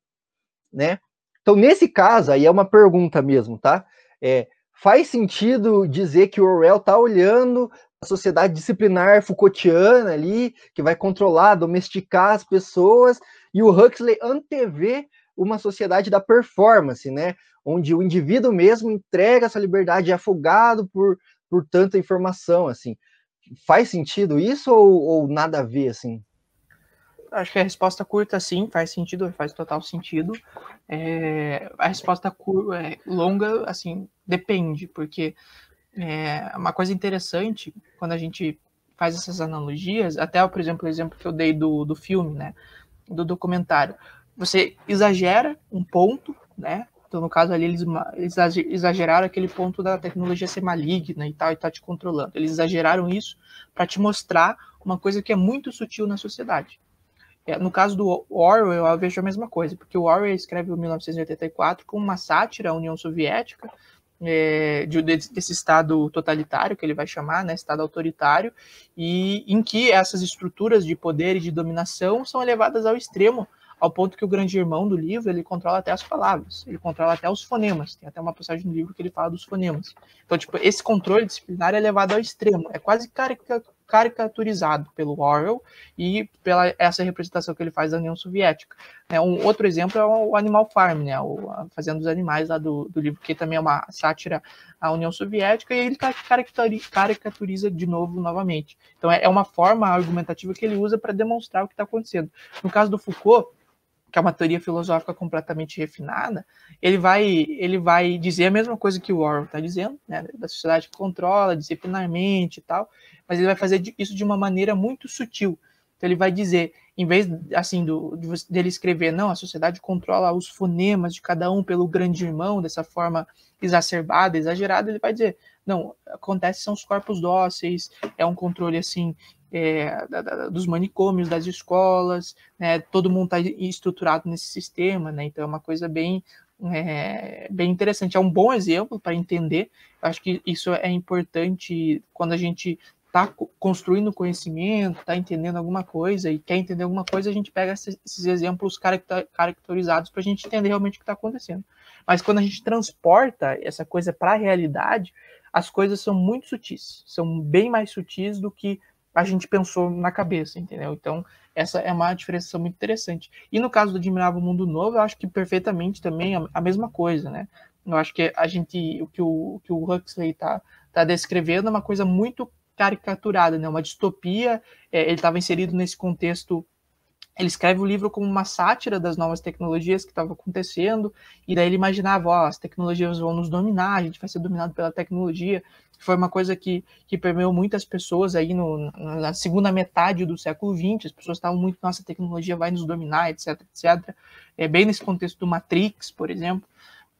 Speaker 2: né? Então, nesse caso, aí é uma pergunta mesmo, tá? É, faz sentido dizer que o Orwell está olhando a sociedade disciplinar Foucaultiana ali, que vai controlar, domesticar as pessoas, e o Huxley antevê uma sociedade da performance, né? Onde o indivíduo mesmo entrega essa liberdade afogado por, por tanta informação, assim. Faz sentido isso ou, ou nada a ver, assim?
Speaker 3: Acho que a resposta curta, sim, faz sentido, faz total sentido. É, a resposta é, longa, assim, depende, porque é uma coisa interessante quando a gente faz essas analogias, até, por exemplo, o exemplo que eu dei do, do filme, né, do documentário, você exagera um ponto, né, então, no caso ali, eles, exageraram aquele ponto da tecnologia ser maligna e tal, e tá te controlando. Eles exageraram isso para te mostrar uma coisa que é muito sutil na sociedade. É, no caso do Orwell, eu vejo a mesma coisa, porque o Orwell escreve o 1984 como uma sátira à União Soviética, é, de, desse estado totalitário que ele vai chamar, né, estado autoritário, e em que essas estruturas de poder e de dominação são elevadas ao extremo, ao ponto que o grande irmão do livro ele controla até as palavras, ele controla até os fonemas. Tem até uma passagem no livro que ele fala dos fonemas. Então, tipo, esse controle disciplinar é levado ao extremo, é quase carica, caricaturizado pelo Orwell e pela essa representação que ele faz da União Soviética. Né, um outro exemplo é o Animal Farm, né, o, a Fazenda dos Animais lá do, do livro, que também é uma sátira à União Soviética, e ele caricaturiza de novo, novamente. Então é, é uma forma argumentativa que ele usa para demonstrar o que está acontecendo. No caso do Foucault, que é uma teoria filosófica completamente refinada, ele vai, ele vai dizer a mesma coisa que o Orwell está dizendo, né, da sociedade que controla disciplinarmente e tal, mas ele vai fazer isso de uma maneira muito sutil. Então ele vai dizer, em vez assim do de, dele escrever, não, a sociedade controla os fonemas de cada um pelo grande irmão dessa forma exacerbada, exagerada, ele vai dizer, não, acontece são os corpos dóceis, é um controle assim é, da, da, dos manicômios, das escolas, né, todo mundo está estruturado nesse sistema, né, então é uma coisa bem, é, bem interessante, é um bom exemplo para entender, acho que isso é importante quando a gente está construindo conhecimento, está entendendo alguma coisa e quer entender alguma coisa, a gente pega esses exemplos caracterizados para a gente entender realmente o que está acontecendo. Mas quando a gente transporta essa coisa para a realidade, as coisas são muito sutis, são bem mais sutis do que a gente pensou na cabeça, entendeu? Então, essa é uma diferenciação muito interessante. E no caso do Admirável Mundo Novo, eu acho que perfeitamente também a, mesma coisa, né? Eu acho que a gente, o que o, que o Huxley está tá descrevendo é uma coisa muito caricaturada, né? Uma distopia. É, ele estava inserido nesse contexto ele escreve o livro como uma sátira das novas tecnologias que estavam acontecendo, e daí ele imaginava, ó, as tecnologias vão nos dominar, a gente vai ser dominado pela tecnologia. Foi uma coisa que, que permeou muitas pessoas aí no, na segunda metade do século XX, as pessoas estavam muito, nossa, a tecnologia vai nos dominar, etc, etc. É bem nesse contexto do Matrix, por exemplo.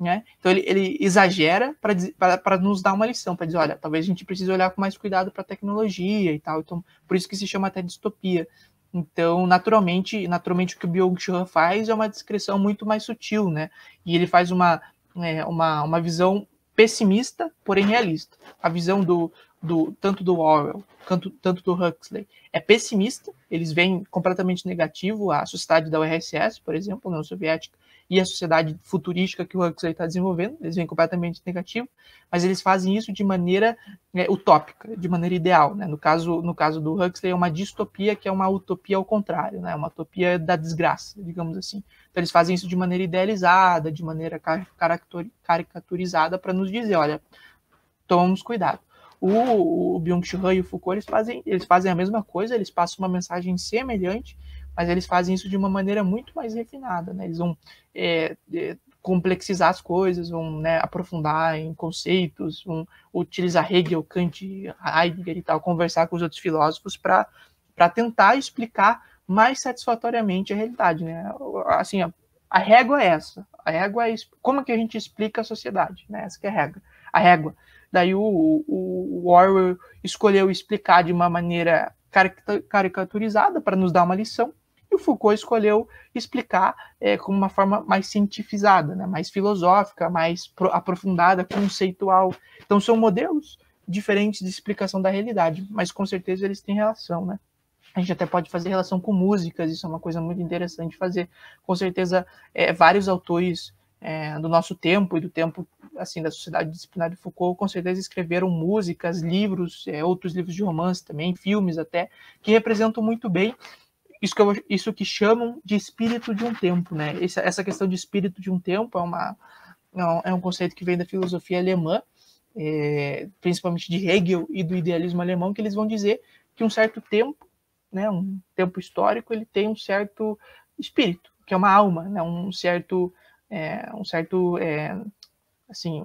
Speaker 3: Né? Então ele, ele exagera para nos dar uma lição, para dizer, olha, talvez a gente precise olhar com mais cuidado para a tecnologia e tal. Então, por isso que se chama até distopia. Então, naturalmente, naturalmente o que o Byung-Chul faz é uma descrição muito mais sutil, né? E ele faz uma, é, uma, uma visão pessimista, porém realista. A visão do, do tanto do Orwell quanto tanto do Huxley é pessimista, eles veem completamente negativo a sociedade da URSS, por exemplo, União Soviética, e a sociedade futurística que o Huxley está desenvolvendo, eles vêm completamente negativo, mas eles fazem isso de maneira é, utópica, de maneira ideal. Né? No, caso, no caso do Huxley, é uma distopia que é uma utopia ao contrário, né? uma utopia da desgraça, digamos assim. Então, eles fazem isso de maneira idealizada, de maneira caricaturizada, para nos dizer: olha, tomamos cuidado. O, o Byung-Chul e o Foucault eles fazem, eles fazem a mesma coisa, eles passam uma mensagem semelhante, mas eles fazem isso de uma maneira muito mais refinada, né? Eles vão é, é, complexizar as coisas, vão né, aprofundar em conceitos, vão utilizar Hegel, Kant, Heidegger e tal, conversar com os outros filósofos para tentar explicar mais satisfatoriamente a realidade, né? Assim, a, a régua é essa. A régua é como que a gente explica a sociedade, né? Essa é a régua. A régua. Daí o, o, o Orwell escolheu explicar de uma maneira caricaturizada para nos dar uma lição, o Foucault escolheu explicar é, com uma forma mais cientificizada, né, mais filosófica, mais aprofundada, conceitual. Então são modelos diferentes de explicação da realidade, mas com certeza eles têm relação, né? A gente até pode fazer relação com músicas, isso é uma coisa muito interessante fazer. Com certeza, é, vários autores é, do nosso tempo e do tempo assim da sociedade disciplinar de Foucault, com certeza escreveram músicas, livros, é, outros livros de romance também, filmes até, que representam muito bem isso que, eu, isso que chamam de espírito de um tempo, né? Essa, essa questão de espírito de um tempo é, uma, é um é conceito que vem da filosofia alemã, é, principalmente de Hegel e do idealismo alemão, que eles vão dizer que um certo tempo, né, um tempo histórico, ele tem um certo espírito, que é uma alma, né, um certo, é, um certo, é, assim,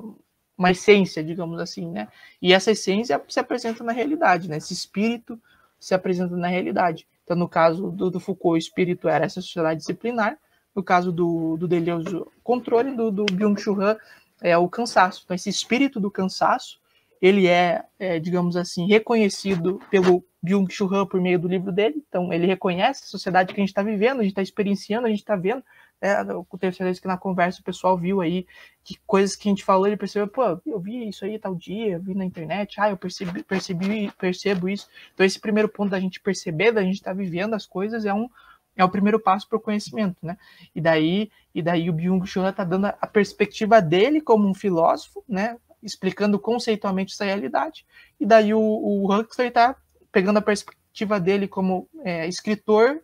Speaker 3: uma essência, digamos assim, né? E essa essência se apresenta na realidade, né? Esse espírito se apresenta na realidade. Então, no caso do, do Foucault, o espírito era essa sociedade disciplinar. No caso do, do Deleuze, o controle do, do Byung-Chul Han é o cansaço. Então, esse espírito do cansaço, ele é, é digamos assim, reconhecido pelo Byung-Chul Han por meio do livro dele. Então, ele reconhece a sociedade que a gente está vivendo, a gente está experienciando, a gente está vendo. É, o terceiro vez que na conversa o pessoal viu aí que coisas que a gente falou, ele percebeu, pô, eu vi isso aí tal dia, eu vi na internet, ah, eu percebi, percebi, percebo isso. Então, esse primeiro ponto da gente perceber, da gente estar tá vivendo as coisas, é um é o primeiro passo para o conhecimento, né? E daí, e daí o Byung-Chul está dando a perspectiva dele como um filósofo, né? Explicando conceitualmente essa realidade. E daí o, o Huxley está pegando a perspectiva dele como é, escritor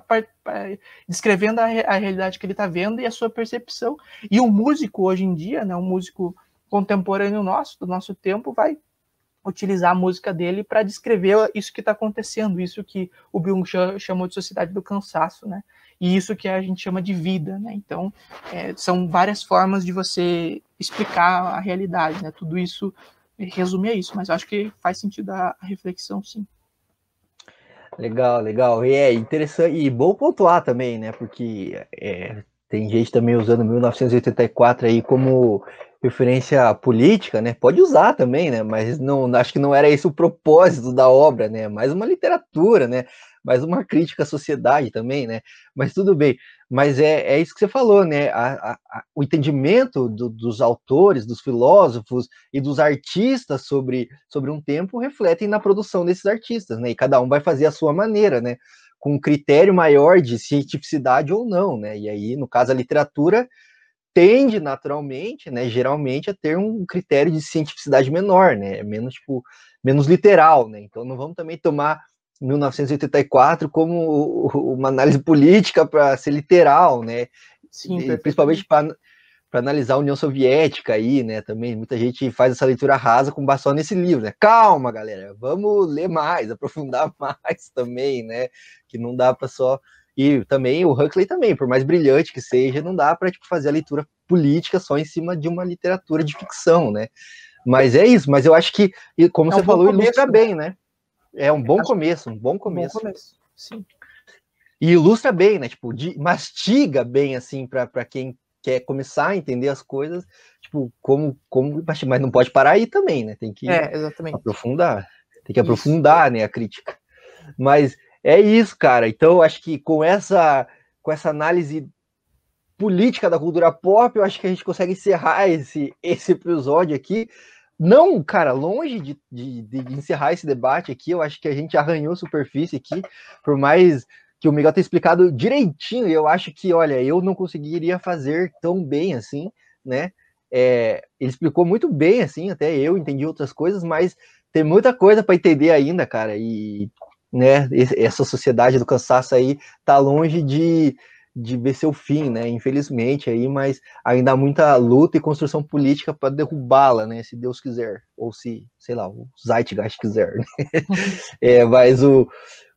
Speaker 3: part... descrevendo a, a, realidade que ele está vendo e a sua percepção. E o músico, hoje em dia, né, um músico contemporâneo nosso, do nosso tempo, vai utilizar a música dele para descrever isso que está acontecendo, isso que o Byung chamou de sociedade do cansaço, né? E isso que a gente chama de vida, né? Então, é, são várias formas de você explicar a realidade, né? Tudo isso resume a isso, mas acho que faz sentido a reflexão, sim.
Speaker 2: Legal, legal. E é interessante, e bom pontuar também, né? Porque é, tem gente também usando 1984 aí como referência política, né? Pode usar também, né? Mas não, acho que não era esse o propósito da obra, né? Mais uma literatura, né? Mais uma crítica à sociedade também, né? Mas tudo bem. Mas é, é isso que você falou, né? A, a, o entendimento do, dos autores, dos filósofos e dos artistas sobre, sobre um tempo refletem na produção desses artistas, né? E cada um vai fazer a sua maneira, né? Com um critério maior de cientificidade ou não, né? E aí, no caso, a literatura tende naturalmente, né, geralmente a ter um critério de cientificidade menor, né, menos tipo menos literal, né? Então não vamos também tomar 1984 como uma análise política para ser literal, né? Sim, principalmente para analisar a União Soviética aí, né? Também muita gente faz essa leitura rasa com base só nesse livro, né? Calma, galera, vamos ler mais, aprofundar mais também, né? Que não dá para só e também o Huxley também, por mais brilhante que seja, não dá para tipo, fazer a leitura política só em cima de uma literatura de ficção, né? Mas é isso, mas eu acho que, como é você um falou, começo, ilustra né? bem, né? É um bom começo, um bom começo. Um bom começo, sim. E ilustra bem, né? Tipo, de, mastiga bem, assim, para quem quer começar a entender as coisas, tipo, como, como, mas não pode parar aí também, né? Tem que
Speaker 3: é,
Speaker 2: aprofundar, tem que aprofundar, né, a crítica. Mas é isso, cara. Então, acho que com essa, com essa análise política da cultura pop, eu acho que a gente consegue encerrar esse, esse episódio aqui. Não, cara, longe de, de, de encerrar esse debate aqui, eu acho que a gente arranhou superfície aqui, por mais que o Miguel tenha explicado direitinho, eu acho que, olha, eu não conseguiria fazer tão bem assim, né? É, ele explicou muito bem, assim, até eu entendi outras coisas, mas tem muita coisa para entender ainda, cara, e né? Essa sociedade do cansaço aí tá longe de, de ver seu fim, né? Infelizmente aí, mas ainda há muita luta e construção política para derrubá-la, né? Se Deus quiser, ou se, sei lá, o Zeitgeist quiser. Né? é, mas o,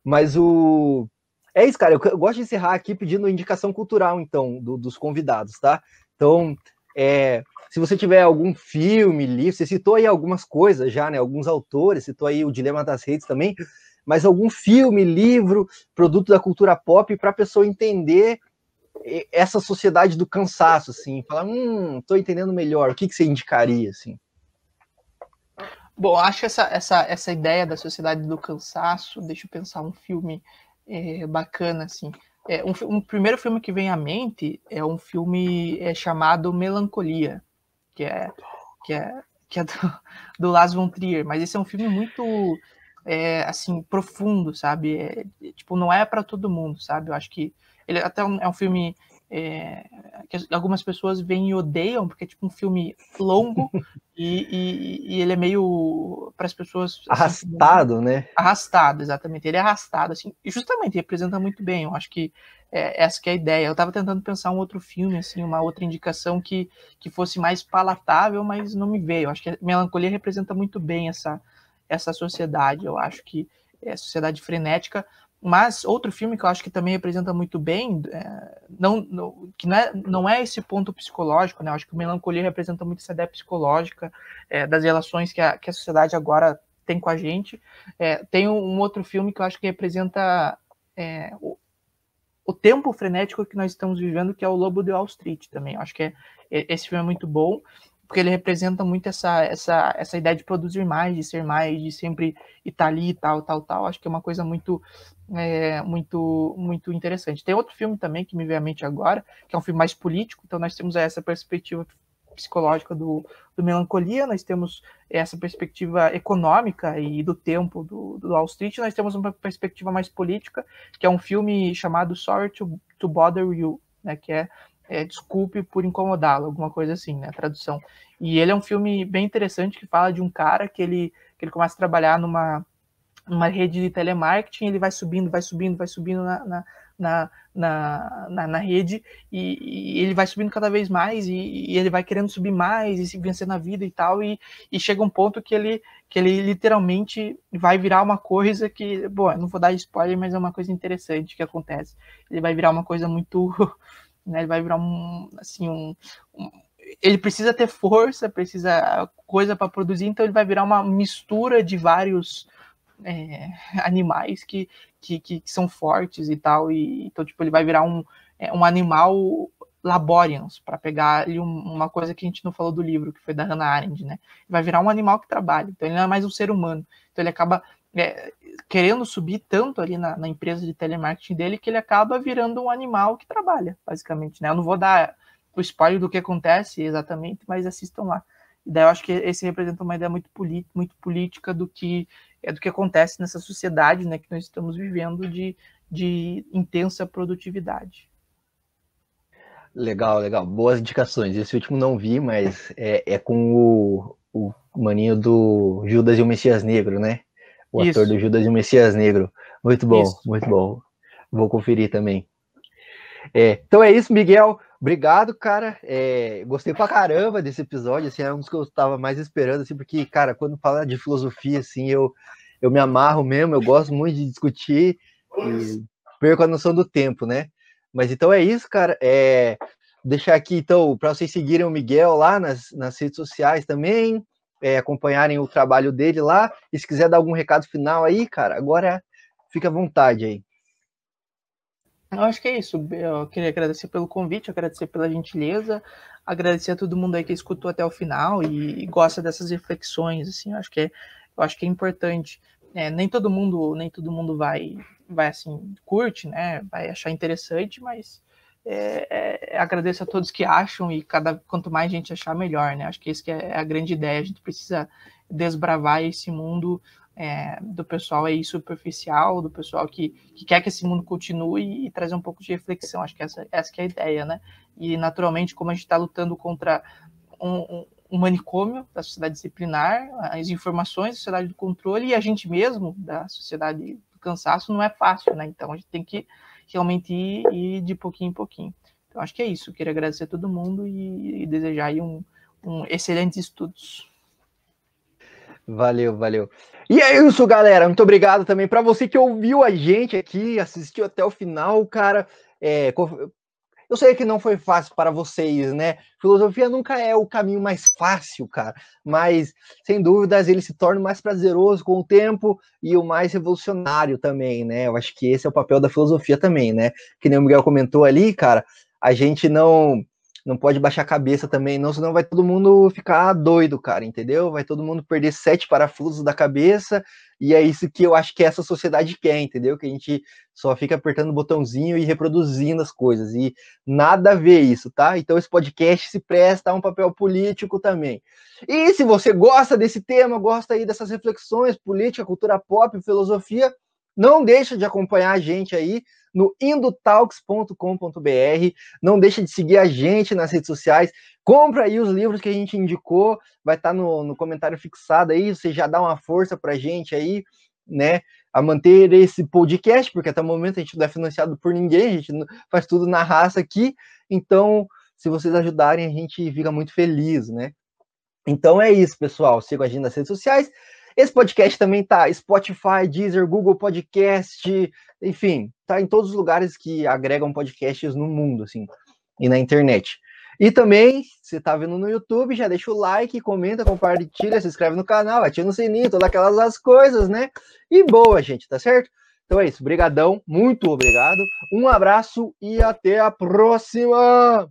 Speaker 2: mas o é isso, cara. Eu, gosto de encerrar aqui pedindo indicação cultural, então, do, dos convidados, tá? Então, é, se você tiver algum filme, livro, você citou aí algumas coisas já, né? Alguns autores, citou aí o Dilema das Redes também mas algum filme, livro, produto da cultura pop para a pessoa entender essa sociedade do cansaço, assim, falar, hum, tô entendendo melhor, o que, que você indicaria, assim?
Speaker 3: Bom, acho essa, essa, essa ideia da sociedade do cansaço, deixa eu pensar um filme é, bacana, assim, é, um, um, primeiro filme que vem à mente é um filme é, chamado Melancolia, que é, que é, que é do, do Lars von Trier, mas esse é um filme muito é, assim, profundo, sabe? É, tipo, não é para todo mundo, sabe? Eu acho que ele até é um filme é, que algumas pessoas veem e odeiam, porque é tipo um filme longo e, e, e ele é meio para as pessoas
Speaker 2: assim, arrastado, né?
Speaker 3: Arrastado, exatamente. Ele é arrastado assim, e justamente representa muito bem. Eu acho que é, essa que é a ideia. Eu estava tentando pensar um outro filme, assim, uma outra indicação que, que fosse mais palatável, mas não me veio. Eu acho que Melancolia representa muito bem essa essa sociedade. Eu acho que é a sociedade frenética, mas outro filme que eu acho que também representa muito bem, é, não, não, que não é, não é esse ponto psicológico, né? Eu acho que o Melancolia representa muito essa ideia psicológica é, das relações que a, que a sociedade agora tem com a gente. É, tem um, outro filme que eu acho que representa é, o, o, tempo frenético que nós estamos vivendo, que é o Lobo de Wall Street também. Eu acho que é, esse filme é muito bom porque ele representa muito essa, essa, essa ideia de produzir mais, de ser mais, de sempre estar ali, tal, tal, tal. Acho que é uma coisa muito, é, muito, muito interessante. Tem outro filme também que me veio à mente agora, que é um filme mais político, então nós temos essa perspectiva psicológica do, do Melancolia, nós temos essa perspectiva econômica e do tempo do, do Wall Street, nós temos uma perspectiva mais política, que é um filme chamado Sorry to, to Bother You, né, que é é, desculpe por incomodá-lo, alguma coisa assim, né, tradução. E ele é um filme bem interessante que fala de um cara que ele, que ele começa a trabalhar numa, numa rede de telemarketing, ele vai subindo, vai subindo, vai subindo na, na, na, na, na rede e, e, ele vai subindo cada vez mais e, e, ele vai querendo subir mais e se vencer na vida e tal e, e chega um ponto que ele que ele literalmente vai virar uma coisa que, bom, não vou dar spoiler, mas é uma coisa interessante que acontece. Ele vai virar uma coisa muito né? Ele vai virar um, assim, um, um ele precisa ter força, precisa coisa para produzir, então ele vai virar uma mistura de vários é, animais que, que, que, são fortes e tal, e então tipo ele vai virar um, é, um animal laborians, para pegar ali um, uma coisa que a gente não falou do livro, que foi da Hannah Arendt, né? Vai virar um animal que trabalha, então ele não é mais um ser humano, então ele acaba é, querendo subir tanto ali na, na, empresa de telemarketing dele que ele acaba virando um animal que trabalha, basicamente, né? Eu não vou dar o spoiler do que acontece exatamente, mas assistam lá. E daí eu acho que esse representa uma ideia muito, muito política do que é do que acontece nessa sociedade, né, que nós estamos vivendo de, de intensa produtividade.
Speaker 2: Legal, legal. Boas indicações. Esse último não vi, mas é, é com o, o maninho do Judas e o Messias Negro, né? o Isso. ator do Judas e o Messias Negro. Muito bom, isso. muito bom. Vou conferir também. É, então é isso, Miguel. Obrigado, cara. É, gostei pra caramba desse episódio. Assim, é um dos que eu estava mais esperando, assim, porque, cara, quando fala de filosofia, assim, eu, eu me amarro mesmo, eu gosto muito de discutir e perco a noção do tempo, né? Mas então é isso, cara. É, deixar aqui, então, para vocês seguirem o Miguel lá nas, nas redes sociais também é, acompanharem o trabalho dele lá. E se quiser dar algum recado final aí, cara, agora fica à vontade aí.
Speaker 3: Eu acho que é isso. Eu queria agradecer pelo convite, agradecer pela gentileza, agradecer a todo mundo aí que escutou até o final e, e gosta dessas reflexões. Assim, eu acho que é, eu acho que é importante. É, nem todo mundo, nem todo mundo vai, vai assim curte, né? Vai achar interessante, mas é, é, agradeço a todos que acham e cada quanto mais gente achar, melhor, né? Acho que isso que é a grande ideia. A gente precisa desbravar esse mundo é, do pessoal aí superficial, do pessoal que, que quer que esse mundo continue e trazer um pouco de reflexão. Acho que essa, essa que é a ideia, né? E naturalmente, como a gente está lutando contra um, um, um, manicômio da sociedade disciplinar, as informações da sociedade do controle e a gente mesmo da sociedade do cansaço não é fácil, né? Então a gente tem que realmente ir, ir de pouquinho em pouquinho. Então, acho que é isso. Queria agradecer a todo mundo e, e desejar aí um, um excelentes estudos.
Speaker 2: Valeu, valeu. E é isso, galera. Muito obrigado também para você que ouviu a gente aqui, assistiu até o final, cara. É, eu sei que não foi fácil para vocês, né? Filosofia nunca é o caminho mais fácil, cara, mas sem dúvidas ele se torna mais prazeroso com o tempo e o mais revolucionário também, né? Eu acho que esse é o papel da filosofia também, né? Que nem o Miguel comentou ali, cara, a gente não não pode baixar a cabeça também, não, senão vai todo mundo ficar doido, cara, entendeu? Vai todo mundo perder sete parafusos da cabeça, e é isso que eu acho que essa sociedade quer, entendeu? Que a gente só fica apertando o botãozinho e reproduzindo as coisas, e nada a ver isso, tá? Então esse podcast se presta a um papel político também. E se você gosta desse tema, gosta aí dessas reflexões, política, cultura pop, filosofia, não deixa de acompanhar a gente aí no indotalks.com.br. Não deixe de seguir a gente nas redes sociais. Compra aí os livros que a gente indicou, vai estar tá no, no comentário fixado aí. Você já dá uma força para a gente aí, né? A manter esse podcast, porque até o momento a gente não é financiado por ninguém, a gente faz tudo na raça aqui. Então, se vocês ajudarem, a gente fica muito feliz, né? Então é isso, pessoal. Siga a gente nas redes sociais. Esse podcast também tá Spotify, Deezer, Google Podcast, enfim, tá em todos os lugares que agregam podcasts no mundo, assim, e na internet. E também, se tá vendo no YouTube, já deixa o like, comenta, compartilha, se inscreve no canal, ativa no sininho, todas aquelas as coisas, né? E boa, gente, tá certo? Então é isso, brigadão, muito obrigado, um abraço e até a próxima!